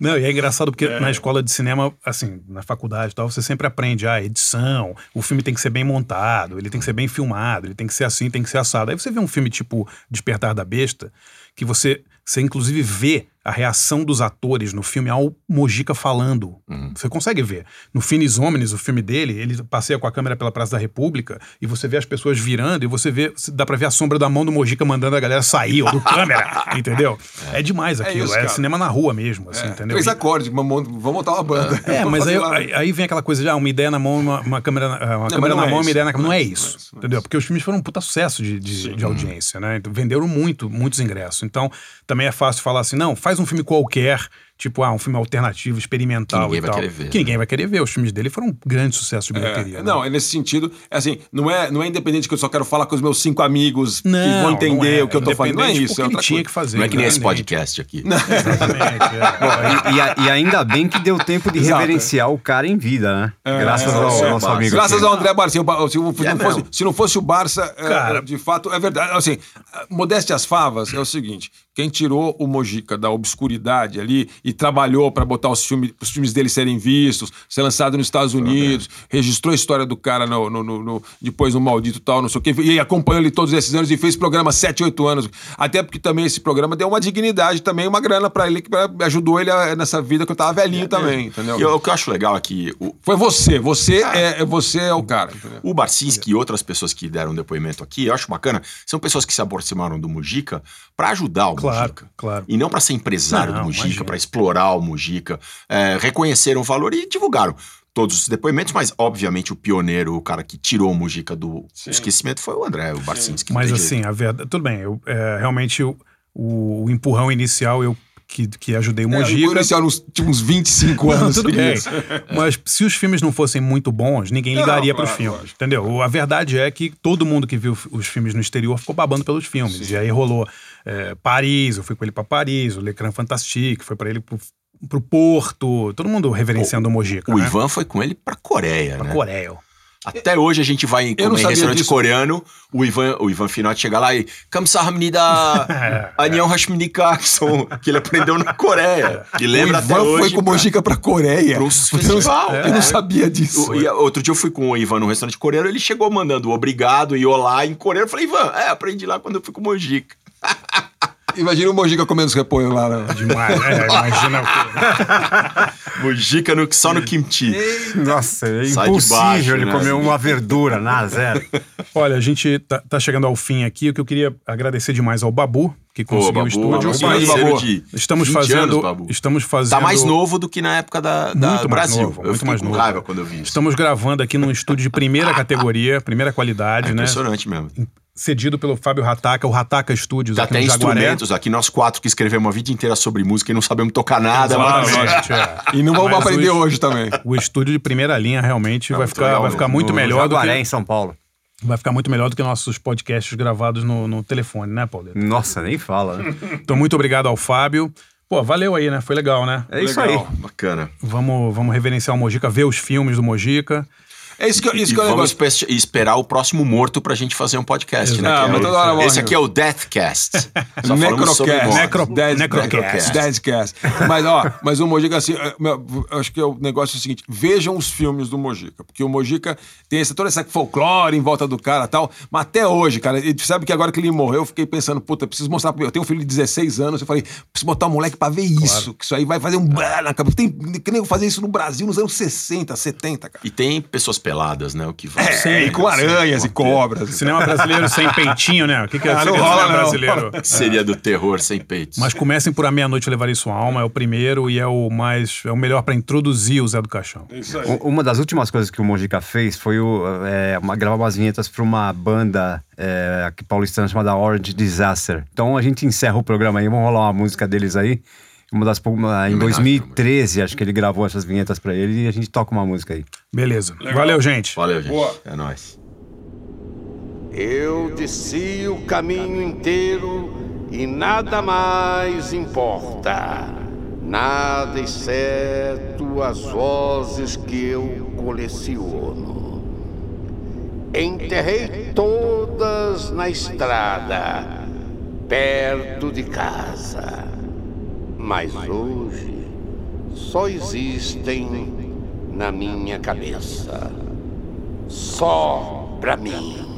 Não, e é engraçado porque na escola de cinema, assim, na faculdade e tal, você sempre aprende a edição, o filme tem que ser bem montado, ele tem que ser bem filmado, ele tem que ser assim, tem que ser assado. Aí você vê um filme tipo Despertar da Besta, que você, você inclusive vê a reação dos atores no filme ao Mojica falando. Você consegue ver. No Finis Homens, o filme dele, ele passeia com a câmera pela Praça da República e você vê as pessoas virando e você vê, dá pra ver a sombra da mão do Mojica mandando a galera sair, ou do câmera, entendeu? É, demais É aquilo, isso, é, cinema na rua mesmo, assim, É, entendeu? Três acordes, vamos montar uma banda. é, mas aí, aí, aí vem aquela coisa de ah, uma ideia na mão, uma, uma câmera, ah, uma mas câmera não na é mão, isso. uma ideia na câmera. Não é Não é isso, isso, não é entendeu? Porque os filmes foram um puta sucesso de, de, de audiência, né? Então, venderam muito, muitos ingressos. Então, também é fácil falar assim, não, faz um filme qualquer, tipo, ah, um filme alternativo, experimental Que ninguém e vai tal. querer ver, Que ninguém vai querer ver. Os filmes dele foram um grande sucesso de bilheteria. É, né? não, é nesse sentido, é assim, não é, não é independente que eu só quero falar com os meus cinco amigos que Não, vão não entender é. o que eu tô falando. Não é isso, porque é ele tinha coisa. que fazer. Não é que nem esse podcast aqui. Exatamente, é. E, a- e ainda bem que deu tempo de Exato. reverenciar o cara em vida, né? Graças É, ao é, nosso é, amigo. Graças aqui. ao André Barcinho. Se, não fosse, É se não fosse o Barça, é, Cara. de fato, é verdade. Assim, modéstia às favas é o seguinte: quem tirou o Mojica da obscuridade ali e trabalhou para botar os filmes, os filmes dele serem vistos, ser lançado nos Estados Unidos, registrou a história do cara no, no- no- no- depois no Maldito tal, não sei o quê, e acompanhou ele todos esses anos e fez programa 7, 8 anos. Até porque também esse programa deu uma dignidade também, uma grana para ele, que ajudou ele a- nessa vida que eu tava velhinho também, entendeu? E o que eu acho legal é que o, Foi você, você é, você é o cara. entendeu? O Barcinski e outras pessoas que deram depoimento aqui, eu acho bacana, são pessoas que se aproximaram do Mujica para ajudar o Claro, Mujica. claro. E não para ser empresário Não, do Mujica, para explorar o Mujica. É, reconheceram o valor e divulgaram todos os depoimentos, mas obviamente o pioneiro, o cara que tirou o Mujica do esquecimento foi o André, o Barcinski. Mas assim, jeito. a verdade. Tudo bem, eu, é, realmente o, o empurrão inicial eu que, que ajudei o É, Mojica. o inicial uns, tipo, uns 25 Não, anos. tudo bem. Mas se os filmes não fossem muito bons, ninguém ligaria claro, pros filmes. Entendeu? A verdade é que todo mundo que viu os filmes no exterior ficou babando pelos filmes. E aí rolou é, Paris, eu fui com ele pra Paris, o Lecran Fantastique, foi pra ele pro, pro Porto. Todo mundo reverenciando o, Mojica. O né? Ivan foi com ele pra Coreia, Pra né? Coreia. Até hoje a gente vai Eu comer em restaurante disso. coreano, o Ivan, o Ivan Finotti chega lá e Kamsahamnida Anyon Hashminika, que são- que ele aprendeu na Coreia. Que lembra o até Ivan hoje. foi com Mojica pra Coreia. Eu não- festival, Eu não é. sabia disso. E outro dia eu fui com o Ivan no restaurante coreano, ele chegou mandando obrigado e olá em coreano. Eu falei, Ivan, é, aprendi lá quando eu fui com o Mojica. Imagina o Mojica comendo os repolhos lá. Né? Demais. É, imagina. Mojica no, só no kimchi. Nossa, é Sai impossível baixo, ele né? comer uma verdura, nada, zero. Olha, a gente tá, tá chegando ao fim aqui. O que eu queria agradecer demais ao Babu, que conseguiu Babu, o estúdio. Babu, parceiro Babu. de Estamos 20 fazendo. anos, Babu. estamos fazendo. Tá mais novo do que na época da, da Muito mais Brasil. novo, eu muito mais novo. raiva quando eu vi isso. Estamos gravando aqui num estúdio de primeira categoria, primeira qualidade, É né? impressionante mesmo. Cedido pelo Fábio Rataka, o Rataka Studios Tá aqui até no instrumentos aqui, nós quatro que escrevemos a vida inteira sobre música e não sabemos tocar nada. Mas- lógico, é. E não vamos Mas aprender o- hoje também. O estúdio de primeira linha realmente vai muito ficar, legal, vai ficar no- muito No melhor do Jaguaré, que em São Paulo. vai ficar muito melhor do que nossos podcasts gravados no, no telefone, né, Paulo? Nossa, nem fala, né? Então muito obrigado ao Fábio. Pô, valeu aí, né? Foi legal, né? É isso Legal, aí. Bacana. Vamos, vamos reverenciar o Mojica, ver os filmes do Mojica. É isso que, isso e que é o vamos negócio. espe- esperar o próximo morto pra gente fazer um podcast, né? Ah, Que é mas o- toda hora morre. Esse aqui é o Deathcast. Só Necrocast. Necro- Dead- Necrocast. Deadcast. Mas, ó, mas o Mojica, assim, é, meu, eu acho que é o negócio é o seguinte: vejam os filmes do Mojica. Porque o Mojica tem essa, toda essa folclore em volta do cara e tal. Mas até hoje, cara, ele sabe que agora que ele morreu, eu fiquei pensando, puta, preciso mostrar. pra- Eu tenho um filho de 16 anos, eu falei, preciso botar um moleque pra ver isso. Que isso aí vai fazer um blá na cabeça. Tem que nem eu fazer isso no Brasil nos anos 60, 70, cara. E tem pessoas peladas, né? O que vai. É, e com aranhas e cobras. Cinema brasileiro sem peitinho, né? O que, que é Ah, seria não rola, cinema não. brasileiro? Seria do terror sem peitos. Mas comecem por A Meia-Noite Levaria Sua Alma, é o primeiro e é o mais. é o melhor pra introduzir o Zé do Caixão. U- Uma das últimas coisas que o Mojica fez foi o, é, uma- gravar umas vinhetas para uma banda é, aqui paulistana chamada Orange Disaster. Então a gente encerra o programa aí, vamos rolar uma música deles aí. Uma das, uma- em homenagem 2013, acho que ele gravou essas vinhetas para ele e a gente toca uma música aí. Beleza. Valeu, gente. Valeu, gente. Boa. É nóis. Eu desci o caminho inteiro e nada mais importa. Nada exceto as vozes que eu coleciono. Enterrei todas na estrada, perto de casa. Mas hoje só existem na minha cabeça. Só pra mim.